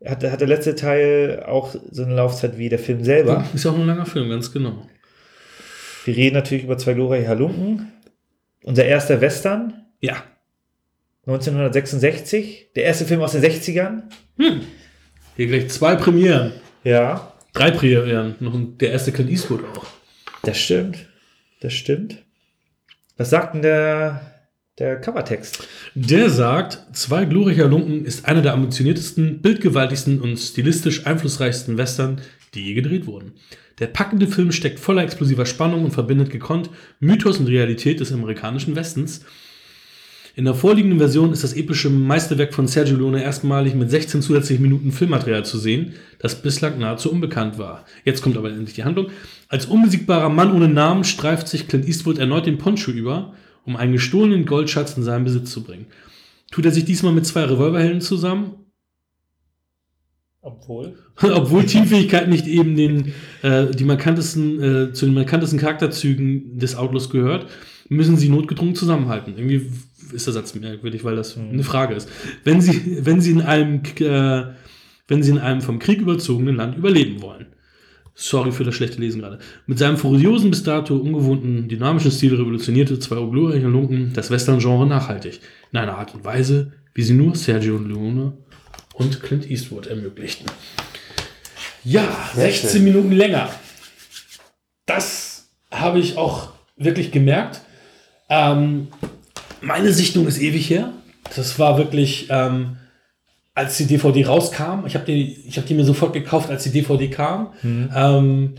Speaker 3: äh, hat, hat der letzte Teil auch so eine Laufzeit wie der Film selber.
Speaker 2: Ist auch ein langer Film, ganz genau.
Speaker 3: Wir reden natürlich über zwei glorreiche Halunken. Unser erster Western,
Speaker 2: Ja.
Speaker 3: 1966. Der erste Film aus den 60ern.
Speaker 2: Hier gleich zwei Premieren.
Speaker 3: Ja,
Speaker 2: Drei Premieren. Noch der erste Clint Eastwood auch.
Speaker 3: das stimmt. Das stimmt. Was sagt denn der, der Covertext?
Speaker 2: Der sagt, zwei glorreicher Lumpen ist einer der ambitioniertesten, bildgewaltigsten und stilistisch einflussreichsten Western, die je gedreht wurden. Der packende Film steckt voller explosiver Spannung und verbindet gekonnt Mythos und Realität des amerikanischen Westens. In der vorliegenden Version ist das epische Meisterwerk von Sergio Leone erstmalig mit 16 zusätzlichen Minuten Filmmaterial zu sehen, das bislang nahezu unbekannt war. Jetzt kommt aber endlich die Handlung. Als unbesiegbarer Mann ohne Namen streift sich Clint Eastwood erneut den Poncho über um einen gestohlenen Goldschatz in seinen Besitz zu bringen. Tut er sich diesmal mit zwei Revolverhelden zusammen,
Speaker 3: Obwohl.
Speaker 2: obwohl Teamfähigkeit nicht eben den, äh, die markantesten, äh, zu den markantesten Charakterzügen des Outlaws gehört, müssen sie notgedrungen zusammenhalten. Irgendwie ist der Satz merkwürdig, weil das eine Frage ist. Wenn sie, wenn sie in einem, äh, wenn sie in einem vom Krieg überzogenen Land überleben wollen. Sorry für das schlechte Lesen gerade. Mit seinem furiosen, bis dato ungewohnten, dynamischen Stil revolutionierte zwei glorreiche Lunken das Western-Genre nachhaltig. In einer Art und Weise, wie sie nur Sergio Leone und Clint Eastwood ermöglichten. Ja, 16 Minuten länger. Das habe ich auch wirklich gemerkt. Ähm, meine Sichtung ist ewig her. Das war wirklich, ähm, als die DVD rauskam. Ich habe die, ich hab die mir sofort gekauft, als die DVD kam. Ähm,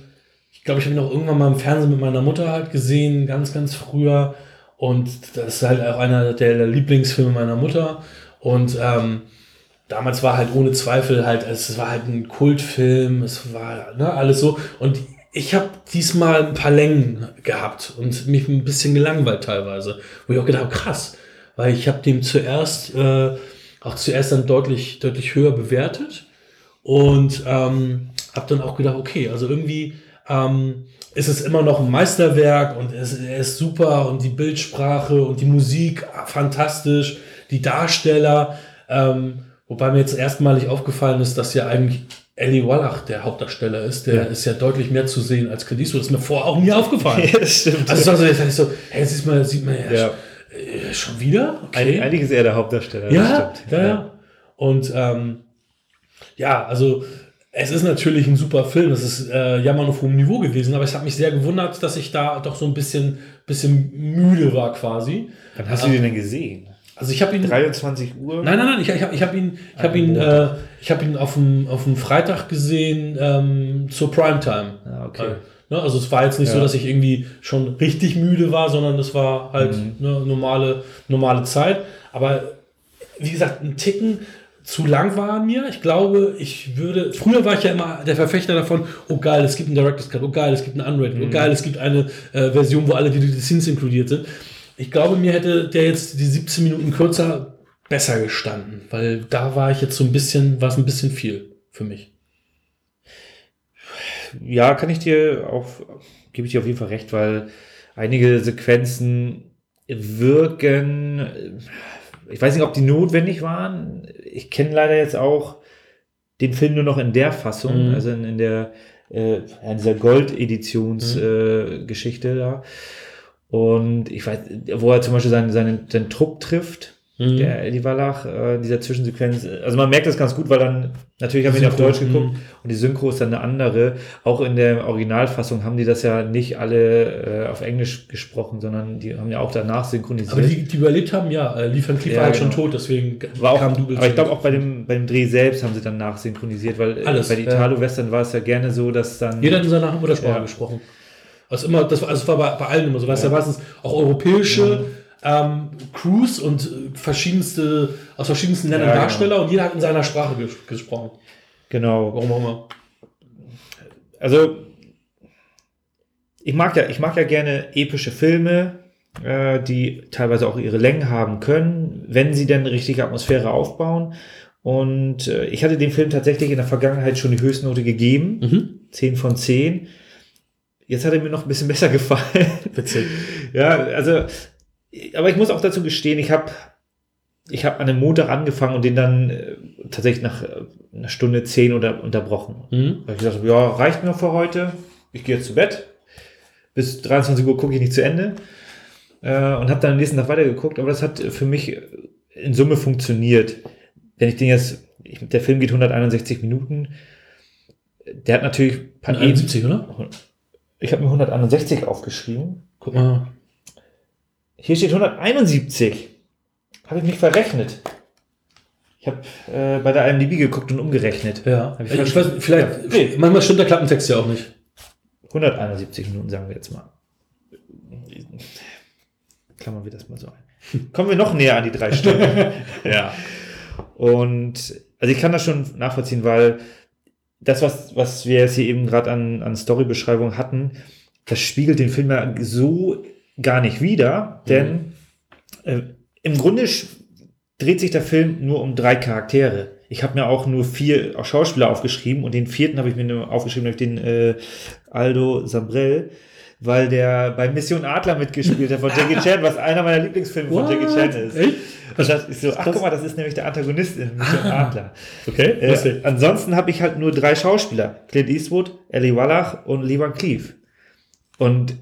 Speaker 2: ich glaube, ich habe ihn auch irgendwann mal im Fernsehen mit meiner Mutter halt gesehen, ganz, ganz früher. Und das ist halt auch einer der Lieblingsfilme meiner Mutter. Und ähm, damals war halt ohne Zweifel halt, es war halt ein Kultfilm, es war ne, alles so. Und ich habe diesmal ein paar Längen gehabt und mich ein bisschen gelangweilt teilweise. Wo ich auch gedacht habe, krass, weil ich habe dem zuerst, äh, auch zuerst dann deutlich, deutlich höher bewertet und ähm, habe dann auch gedacht, okay, also irgendwie ähm, ist es immer noch ein Meisterwerk und es, er ist super und die Bildsprache und die Musik ah, fantastisch, die Darsteller, ähm, wobei mir jetzt erstmalig aufgefallen ist, dass ja eigentlich Ellie Wallach der Hauptdarsteller ist. Der ist ja deutlich mehr zu sehen als Clint Eastwood. Das ist mir vorher auch nie aufgefallen.
Speaker 3: Ja, das stimmt.
Speaker 2: Also so, jetzt ich so, hey, jetzt sieht man, sieht man ja,
Speaker 3: Ja.
Speaker 2: äh, schon wieder?
Speaker 3: Eig- Eigentlich ist er der Hauptdarsteller.
Speaker 2: Ja, ja, ja. Und ähm, ja, also es ist natürlich ein super Film. Es ist äh, Jammern auf hohem Niveau gewesen, aber es hat mich sehr gewundert, dass ich da doch so ein bisschen, bisschen müde war quasi.
Speaker 3: Wann hast du den denn gesehen?
Speaker 2: Also ich habe ihn.
Speaker 3: 23 Uhr?
Speaker 2: Nein, nein, nein, ich, ich habe ich hab ihn, ich hab
Speaker 3: Ah,
Speaker 2: ihn, äh, ich hab ihn auf dem, auf dem Freitag gesehen ähm, zur Primetime.
Speaker 3: Ah, okay.
Speaker 2: Äh, ne, also es war jetzt nicht so,
Speaker 3: Ja.
Speaker 2: dass ich irgendwie schon richtig müde war, sondern es war halt
Speaker 3: Mhm.
Speaker 2: ne, normale, normale Zeit. Aber wie gesagt, ein Ticken zu lang war mir. Ich glaube, ich würde. Früher war ich ja immer der Verfechter davon, oh geil, es gibt einen Director's Cut, oh geil, es gibt einen Unrated,
Speaker 3: Mhm.
Speaker 2: oh geil, es gibt eine äh, Version, wo alle die, die Scenes inkludiert sind. Ich glaube, mir hätte der jetzt die 17 Minuten kürzer besser gestanden, weil da war ich jetzt so ein bisschen, war es ein bisschen viel für mich.
Speaker 3: Ja, kann ich dir auch, gebe ich dir auf jeden Fall recht, weil einige Sequenzen wirken, äh, ich weiß nicht, ob die notwendig waren. Ich kenne leider jetzt auch den Film nur noch in der Fassung,
Speaker 2: Mhm.
Speaker 3: also in, in der äh, in dieser Gold-Editions-Geschichte äh, Geschichte da. Und ich weiß, wo er zum Beispiel seinen, seinen, seinen Trupp trifft,
Speaker 2: Mhm.
Speaker 3: der Eddie Wallach, äh, in dieser Zwischensequenz. Also man merkt das ganz gut, weil dann, natürlich haben wir ihn auf Deutsch geguckt
Speaker 2: mhm.
Speaker 3: und die Synchro ist dann eine andere. Auch in der Originalfassung haben die das ja nicht alle äh, auf Englisch gesprochen, sondern die haben ja auch danach synchronisiert.
Speaker 2: Aber die, die überlebt haben, ja, äh, Lee Van Cleef
Speaker 3: Ja,
Speaker 2: war halt
Speaker 3: genau.
Speaker 2: schon tot, deswegen
Speaker 3: war auch,
Speaker 2: kam Double
Speaker 3: aber ich glaube auch bei dem, bei dem Dreh selbst haben sie dann nachsynchronisiert, weil äh,
Speaker 2: Alles,
Speaker 3: bei den. Italo-Western war es ja gerne so, dass dann
Speaker 2: Jeder hat in seiner Muttersprache
Speaker 3: Ja.
Speaker 2: gesprochen. Also immer, das war, also war bei, bei allen immer so. Weißt du, ja. meistens auch europäische ähm, Crews und äh, verschiedenste, aus verschiedensten Ländern
Speaker 3: Ja, genau.
Speaker 2: Darsteller und jeder hat in seiner Sprache ges gesprochen.
Speaker 3: genau
Speaker 2: Warum auch immer.
Speaker 3: also ich mag ja, ich mag ja gerne epische Filme, äh, die teilweise auch ihre Längen haben können, wenn sie denn richtige Atmosphäre aufbauen. Und äh, ich hatte dem Film tatsächlich in der Vergangenheit schon die Höchstnote gegeben,
Speaker 2: Mhm.
Speaker 3: 10 von 10. Jetzt hat er mir noch ein bisschen besser gefallen.
Speaker 2: Witzig.
Speaker 3: Ja, also, aber ich muss auch dazu gestehen, ich habe ich hab an einem Montag angefangen und den dann äh, tatsächlich nach äh, einer Stunde 10 oder unterbrochen.
Speaker 2: Mhm.
Speaker 3: Weil ich gesagt habe, ja, reicht mir für heute. Ich gehe jetzt zu Bett. Bis 23 Uhr gucke ich nicht zu Ende. Äh, und habe dann am nächsten Tag weitergeguckt. Aber das hat für mich in Summe funktioniert. Wenn ich den jetzt, ich, der Film geht 161 Minuten. Der hat natürlich ein paar
Speaker 2: 71, oder?
Speaker 3: Ich habe mir 161 aufgeschrieben.
Speaker 2: Guck mal.
Speaker 3: Hier steht 171. Habe ich mich verrechnet. Ich habe äh, bei der IMDb geguckt und umgerechnet.
Speaker 2: Ja.
Speaker 3: Ich
Speaker 2: Ich, weiß, vielleicht,
Speaker 3: Ja. Nee.
Speaker 2: manchmal stimmt der Klappentext ja auch nicht.
Speaker 3: 171 Minuten, sagen wir jetzt mal. Klammern wir das mal so ein. Kommen wir noch näher an die drei Stunden.
Speaker 2: Ja.
Speaker 3: Und also ich kann das schon nachvollziehen, weil das, was, was wir jetzt hier eben gerade an, an Storybeschreibung hatten, das spiegelt den Film ja so gar nicht wider, denn Äh, Im Grunde dreht sich der Film nur um drei Charaktere. Ich habe mir auch nur vier Schauspieler aufgeschrieben und den vierten habe ich mir nur aufgeschrieben, nämlich den äh, Aldo Sambrell, weil der bei Mission Adler mitgespielt hat von Jackie Chan, was einer meiner Lieblingsfilme von Jackie Chan ist.
Speaker 2: Echt?
Speaker 3: Und das ist so, ach guck mal, das ist nämlich der Antagonist in Mission Adler.
Speaker 2: Okay,
Speaker 3: Äh, ansonsten habe ich halt nur drei Schauspieler. Clint Eastwood, Ellie Wallach und Lee Van Cleef. Und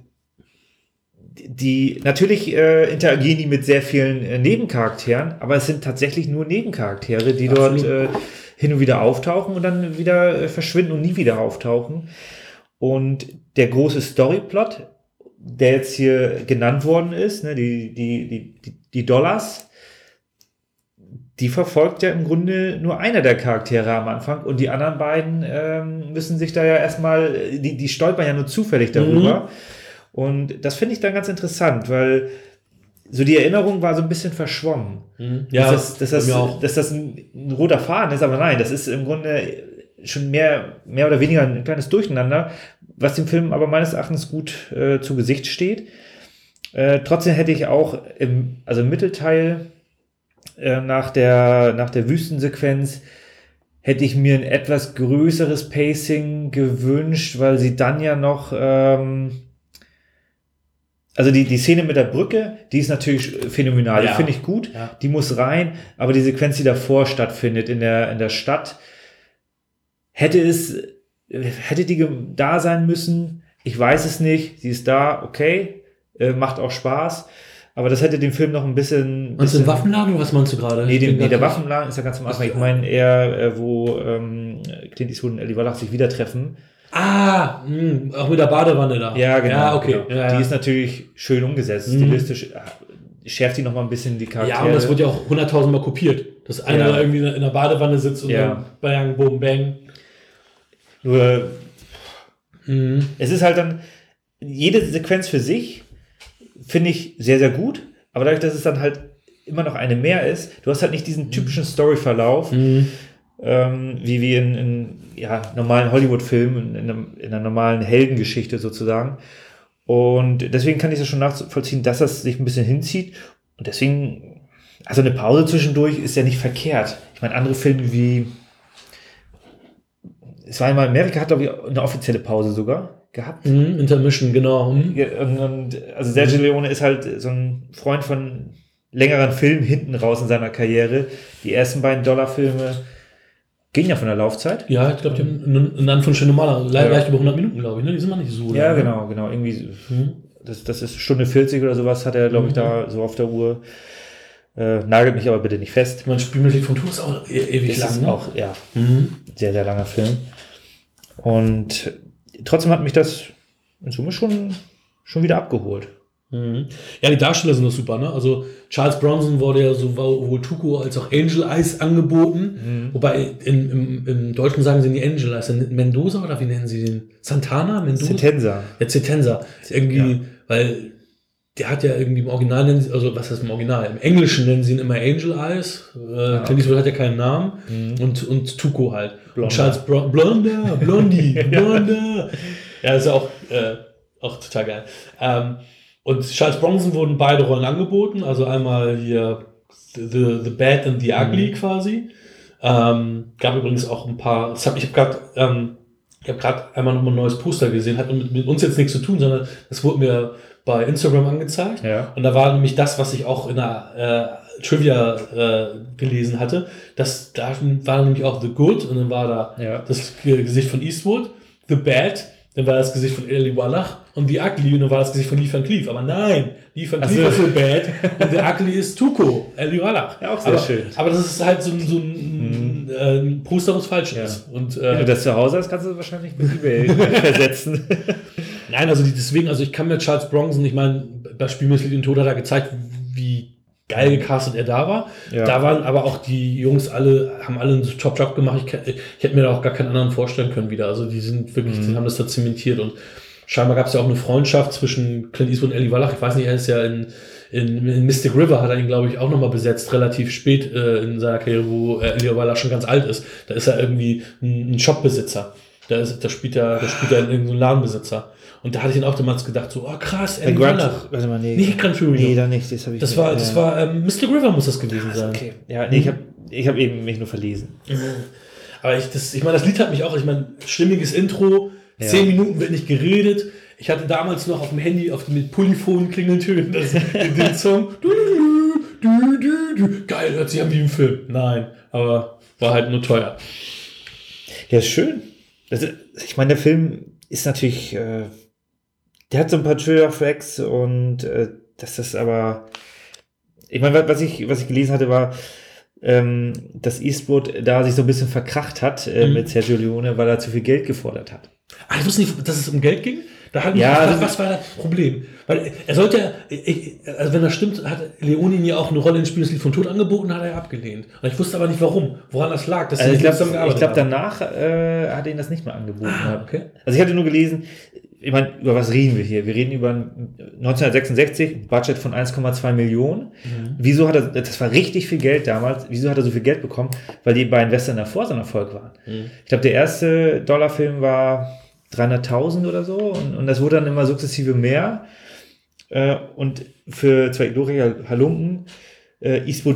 Speaker 3: die, natürlich äh, interagieren die mit sehr vielen äh, Nebencharakteren, aber es sind tatsächlich nur Nebencharaktere, die
Speaker 2: Absolut.
Speaker 3: dort äh, hin und wieder auftauchen und dann wieder äh, verschwinden und nie wieder auftauchen. Und der große Storyplot, der jetzt hier genannt worden ist, ne, die, die, die, die, Dollars, die verfolgt ja im Grunde nur einer der Charaktere am Anfang und die anderen beiden ähm, müssen sich da ja erstmal, die, die stolpern ja nur zufällig darüber. Und das finde ich dann ganz interessant, weil so die Erinnerung war so ein bisschen verschwommen.
Speaker 2: Ja,
Speaker 3: dass das, dass das, dass das ein, ein roter Faden ist, aber nein, das ist im Grunde schon mehr, mehr oder weniger ein kleines Durcheinander, was dem Film aber meines Erachtens gut äh, zu Gesicht steht. Äh, trotzdem hätte ich auch im, also im Mittelteil äh, nach, der, nach der Wüstensequenz hätte ich mir ein etwas größeres Pacing gewünscht, weil sie dann ja noch ähm, also die, die Szene mit der Brücke, die ist natürlich phänomenal.
Speaker 2: Ja.
Speaker 3: Die finde ich gut.
Speaker 2: Ja.
Speaker 3: Die muss rein. Aber die Sequenz, die davor stattfindet in der, in der Stadt, hätte es, hätte die da sein müssen? Ich weiß es nicht. Sie ist da, okay. Äh, macht auch Spaß. Aber das hätte den Film noch ein bisschen.
Speaker 2: Meinst du den Waffenladen oder was meinst du gerade?
Speaker 3: Nee, den, nee der Waffenladen ist ja ganz am Anfang. Ich meine eher, äh, wo ähm, Clint Eastwood und Ellie Wallach sich wieder treffen.
Speaker 2: Ah, mh, auch mit der Badewanne da.
Speaker 3: Ja, genau.
Speaker 2: Ja, okay.
Speaker 3: Genau.
Speaker 2: Ja, ja.
Speaker 3: Die ist natürlich schön umgesetzt.
Speaker 2: Mhm.
Speaker 3: Stilistisch äh, schärft die noch mal ein bisschen die Charaktere.
Speaker 2: Ja, und das wird ja auch hunderttausendmal kopiert. Dass einer da irgendwie in der Badewanne sitzt und dann bang, boom, bang.
Speaker 3: Nur,
Speaker 2: Mhm.
Speaker 3: es ist halt dann, jede Sequenz für sich finde ich sehr, sehr gut. Aber dadurch, dass es dann halt immer noch eine mehr ist, du hast halt nicht diesen typischen Storyverlauf,
Speaker 2: Mhm.
Speaker 3: ähm, wie, wie in, in ja, normalen Hollywood-Filmen, in, einem- in einer normalen Heldengeschichte sozusagen. Und deswegen kann ich es schon nachvollziehen, dass das sich ein bisschen hinzieht. Und deswegen, also eine Pause zwischendurch ist ja nicht verkehrt. Ich meine, andere Filme wie, es war einmal, Amerika hat glaube ich eine offizielle Pause sogar gehabt.
Speaker 2: Mhm. Intermission, genau. Mhm.
Speaker 3: Ja, Und, und also Sergio Leone ist halt so ein Freund von längeren Filmen hinten raus in seiner Karriere. Die ersten beiden Dollar-Filme gehen ja von der Laufzeit.
Speaker 2: Ja, ich glaube, die haben in, Anführungsstrichen normaler, le-
Speaker 3: Ja.
Speaker 2: leicht über 100 Minuten, glaube ich. Ne? Die sind noch nicht so
Speaker 3: Ja,
Speaker 2: lang.
Speaker 3: genau, genau. Irgendwie,
Speaker 2: Mhm.
Speaker 3: das, das ist Stunde 40 oder sowas, hat er, glaube ich, da so auf der Uhr. Äh, nagelt mich aber bitte nicht fest.
Speaker 2: Ich meine, Spielmittel von Tour ist auch e ewig
Speaker 3: Das
Speaker 2: lang.
Speaker 3: ist
Speaker 2: ne?
Speaker 3: auch, ja,
Speaker 2: Mhm.
Speaker 3: sehr, sehr langer Film. Und trotzdem hat mich das in Summe schon, schon wieder abgeholt.
Speaker 2: Mhm. Ja, die Darsteller sind doch super, ne? Also Charles Bronson wurde ja sowohl Tuco als auch Angel Eyes angeboten. Wobei in, im, im Deutschen sagen sie nicht Angel Eyes, Mendoza oder wie nennen sie den? Santana? Mendoza?
Speaker 3: Cetenza.
Speaker 2: Ja, Cetenza. Irgendwie,
Speaker 3: Ja.
Speaker 2: weil der hat ja irgendwie im Original, nennen sie, also was heißt im Original? Im Englischen nennen sie ihn immer Angel Eyes. Äh, Clint Eastwood hat ja keinen Namen. Und, und Tuco halt.
Speaker 3: Blonder.
Speaker 2: Und Charles Bron Blonder, Blondie, Blonder. ja, ist ja auch, äh, auch total geil. Ähm, und Charles Bronson wurden beide Rollen angeboten. Also einmal hier The, the Bad and the Ugly quasi. Ähm, gab übrigens auch ein paar, das hab, ich habe gerade ähm, ich habe gerade einmal noch mal ein neues Poster gesehen, hat mit, mit uns jetzt nichts zu tun, sondern das wurde mir bei Instagram angezeigt.
Speaker 3: Ja.
Speaker 2: Und da war nämlich das, was ich auch in der äh, Trivia äh, gelesen hatte. Das, da war nämlich auch The Good und dann war da
Speaker 3: Ja.
Speaker 2: das Ge- Gesicht von Eastwood, The Bad, dann war das Gesicht von Ellie Wallach und The Ugly und dann war das Gesicht von Lee Van Cleef. Aber nein, Lee Van Cleef
Speaker 3: so.
Speaker 2: ist The Bad und The Ugly ist Tuco, Ellie Wallach.
Speaker 3: Ja, auch sehr
Speaker 2: aber,
Speaker 3: schön.
Speaker 2: Aber das ist halt so ein, so ein, äh, ein Poster, was falsch
Speaker 3: Ja.
Speaker 2: ist. Und,
Speaker 3: Wenn du
Speaker 2: äh,
Speaker 3: das zu Hause hast, kannst du das wahrscheinlich mit eBay versetzen.
Speaker 2: Nein, also deswegen, also ich kann mir Charles Bronson, ich meine, bei Spielmittel den Tod hat er gezeigt, wie geil gecastet er da war.
Speaker 3: Ja.
Speaker 2: Da waren aber auch die Jungs alle, haben alle einen Top-Job gemacht. Ich, ich hätte mir da auch gar keinen anderen vorstellen können wieder. Also die sind wirklich,
Speaker 3: Mhm.
Speaker 2: die haben das da zementiert und scheinbar gab es ja auch eine Freundschaft zwischen Clint Eastwood und Ellie Wallach. Ich weiß nicht, er ist ja in, in, in Mystic River hat er ihn, glaube ich, auch nochmal besetzt, relativ spät äh, in seiner Karriere, wo äh, Ellie Wallach schon ganz alt ist. Da ist er irgendwie ein, ein Shopbesitzer. Da, ist, da spielt er, da spielt er irgendeinen Ladenbesitzer. Und da hatte ich dann auch damals gedacht, so, oh krass, Eddie
Speaker 3: Grant,
Speaker 2: Wallach.
Speaker 3: warte mal, nee.
Speaker 2: Nee, Gran Torino.
Speaker 3: Nee, da nicht, das habe ich
Speaker 2: Das war, das
Speaker 3: ja.
Speaker 2: war, ähm, Mr. River muss das gewesen sein.
Speaker 3: Okay. Ja, nee, ich habe ich hab eben mich nur verlesen.
Speaker 2: Aber ich, das, ich meine, das Lied hat mich auch, ich meine, stimmiges Intro,
Speaker 3: Ja.
Speaker 2: zehn Minuten wird nicht geredet. Ich hatte damals noch auf dem Handy, auf dem mit Polyphon Klingeltönen, das, den, den Song. Du, du, du, du. Geil, hört sich an wie im Film. Nein, aber war halt nur teuer.
Speaker 3: Ja, ist schön. Ist, ich meine, der Film ist natürlich, äh, der hat so ein paar Trailer-Tracks und äh, das ist aber, ich meine, was ich, was ich gelesen hatte, war, ähm, dass Eastwood da sich so ein bisschen verkracht hat äh,
Speaker 2: Mhm.
Speaker 3: mit Sergio Leone, weil er zu viel Geld gefordert hat.
Speaker 2: Ah, ich wusste nicht, dass es um Geld ging. Da ich
Speaker 3: Ja,
Speaker 2: mich gefragt,
Speaker 3: also-
Speaker 2: was war das Problem? Weil er sollte ja, ich, also wenn das stimmt, hat Leone ihm ja auch eine Rolle in Spiel des Lied von Tod angeboten, hat er ja abgelehnt. Und ich wusste aber nicht warum, woran das lag. Dass
Speaker 3: Also ich glaube, glaub, danach äh, hat er ihn das nicht mehr angeboten.
Speaker 2: Ah, okay.
Speaker 3: Also ich hatte nur gelesen, ich meine, über was reden wir hier? Wir reden über ein 1966, ein Budget von 1,2 Millionen.
Speaker 2: Mhm.
Speaker 3: Wieso hat er, das war richtig viel Geld damals, wieso hat er so viel Geld bekommen? Weil die beiden Western davor so ein Erfolg waren.
Speaker 2: Mhm.
Speaker 3: Ich glaube, der erste Dollarfilm war 300.000 oder so und, und das wurde dann immer sukzessive mehr. Äh, und für zwei glorreiche Halunken, äh, Eastwood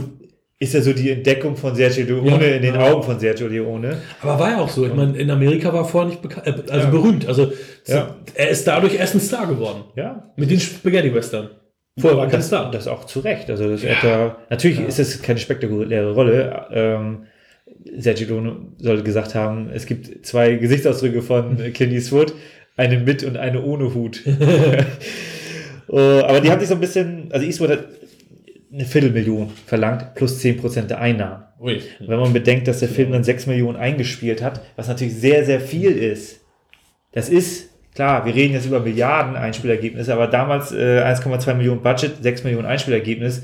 Speaker 3: ist ja so die Entdeckung von Sergio Leone
Speaker 2: Ja,
Speaker 3: in den
Speaker 2: ja.
Speaker 3: Augen von Sergio Leone.
Speaker 2: Aber war ja auch so. Ich meine, in Amerika war er vorher nicht bekannt, äh, also
Speaker 3: Ja.
Speaker 2: berühmt. Also er ist dadurch erst ein Star geworden.
Speaker 3: Ja,
Speaker 2: Mit den Spaghetti-Western. Vorher war kein
Speaker 3: das,
Speaker 2: Star.
Speaker 3: das auch zu Recht. Also das er, natürlich ist das keine spektakuläre Rolle. Ähm, Sergio Leone sollte gesagt haben, es gibt zwei Gesichtsausdrücke von Clint Eastwood, eine mit und eine ohne Hut. Oh, aber die haben sich so ein bisschen, also Eastwood hat eine Viertelmillion verlangt, plus 10% der Einnahmen.
Speaker 2: Ui.
Speaker 3: Wenn man bedenkt, dass der Film dann 6 Millionen eingespielt hat, was natürlich sehr, sehr viel ist. Das ist, klar, wir reden jetzt über Milliarden Einspielergebnisse, aber damals äh, 1,2 Millionen Budget, 6 Millionen Einspielergebnis,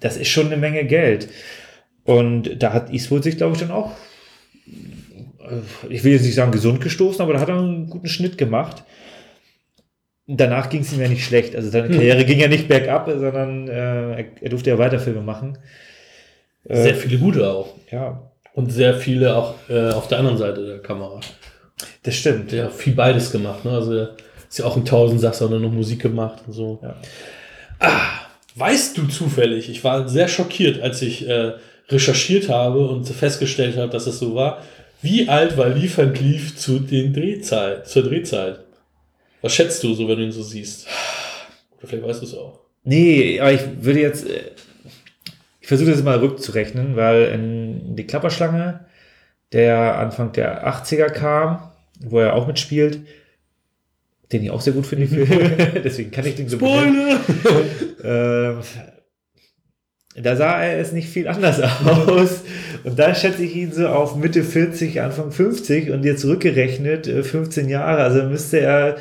Speaker 3: das ist schon eine Menge Geld. Und da hat Eastwood sich, glaube ich, dann auch, äh, ich will jetzt nicht sagen gesund gestoßen, aber da hat er einen guten Schnitt gemacht. Danach ging es ihm ja nicht schlecht. Also seine Karriere ging ja nicht bergab, sondern äh, er, durfte ja weiter Filme machen. Äh,
Speaker 2: Sehr viele gute auch.
Speaker 3: ja,
Speaker 2: Und sehr viele auch äh, auf der anderen Seite der Kamera.
Speaker 3: das stimmt.
Speaker 2: Der hat viel beides gemacht. Ne? Also er ist ja auch ein Tausendsasser und hat noch Musik gemacht und so.
Speaker 3: Ja.
Speaker 2: Ah, weißt du zufällig, ich war sehr schockiert, als ich äh, recherchiert habe und festgestellt habe, dass es so war. Wie alt war Lee Van Cleef zu den Drehzeit, zur Drehzeit? Was schätzt du so, wenn du ihn so siehst? Oder vielleicht weißt du es auch.
Speaker 3: Nee, aber ich würde jetzt, äh, ich versuche das mal rückzurechnen, weil in die Klapperschlange, der Anfang der 80er kam, wo er auch mitspielt, den ich auch sehr gut finde, deswegen kann ich den so benennen. Ähm, da sah er es nicht viel anders aus. Und da schätze ich ihn so auf Mitte 40, Anfang 50 und jetzt rückgerechnet äh, 15 Jahre. Also müsste er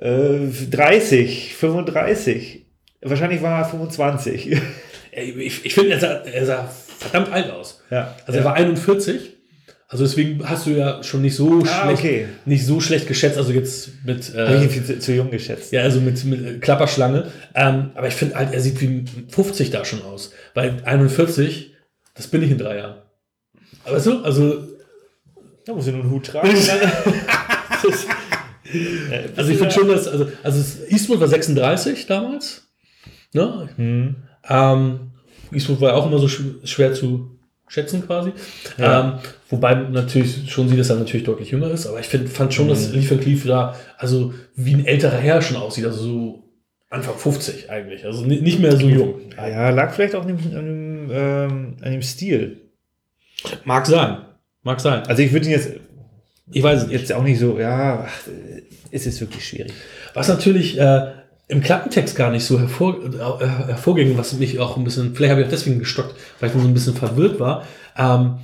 Speaker 3: äh, 30, 35. Wahrscheinlich war er 25.
Speaker 2: Ey, Ich, ich finde, er sah, er sah verdammt alt aus.
Speaker 3: ja.
Speaker 2: Also er war 41. Also deswegen hast du ja schon nicht so
Speaker 3: Ah,
Speaker 2: schlecht,
Speaker 3: okay.
Speaker 2: nicht so schlecht geschätzt. Also jetzt mit
Speaker 3: ich
Speaker 2: äh,
Speaker 3: zu, zu jung geschätzt.
Speaker 2: ja, also mit, mit äh, Klapperschlange. Ähm, aber ich finde halt, er sieht wie 50 da schon aus. Weil 41, das bin ich in drei Jahren. Aber so, also
Speaker 3: Da muss er nur einen Hut tragen.
Speaker 2: Also ich finde schon, dass, also, also Eastwood war 36 damals. Ne?
Speaker 3: Hm.
Speaker 2: Ähm, Eastwood war auch immer so sch schwer zu schätzen quasi.
Speaker 3: Ja.
Speaker 2: Ähm, wobei natürlich schon sieht, dass er natürlich deutlich jünger ist, aber ich find, fand schon, dass
Speaker 3: Mhm.
Speaker 2: Lee Van Cleef da also wie ein älterer Herr schon aussieht, also so Anfang 50 eigentlich, also ni- nicht mehr so jung.
Speaker 3: Ja, lag vielleicht auch an dem, an dem, ähm, an dem Stil.
Speaker 2: Mag sein, mag sein.
Speaker 3: Also ich würde ihn jetzt,
Speaker 2: Ich weiß es nicht.
Speaker 3: jetzt auch nicht so, ja, ach, es ist wirklich schwierig.
Speaker 2: Was natürlich äh, im Klappentext gar nicht so hervor, äh, hervorging, was mich auch ein bisschen, vielleicht habe ich auch deswegen gestockt, weil ich so ein bisschen verwirrt war. Ähm,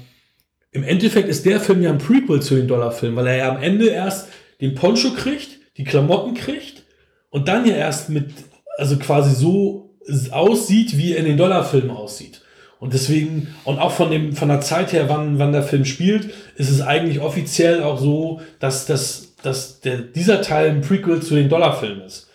Speaker 2: Im Endeffekt ist der Film ja ein Prequel zu den Dollarfilmen, weil er ja am Ende erst den Poncho kriegt, die Klamotten kriegt und dann ja erst mit, also quasi so aussieht, wie er in den Dollarfilmen aussieht. Und deswegen, und auch von, dem, von der Zeit her, wann, wann der Film spielt, ist es eigentlich offiziell auch so, dass, dass, dass der, dieser Teil ein Prequel zu den Dollarfilmen ist.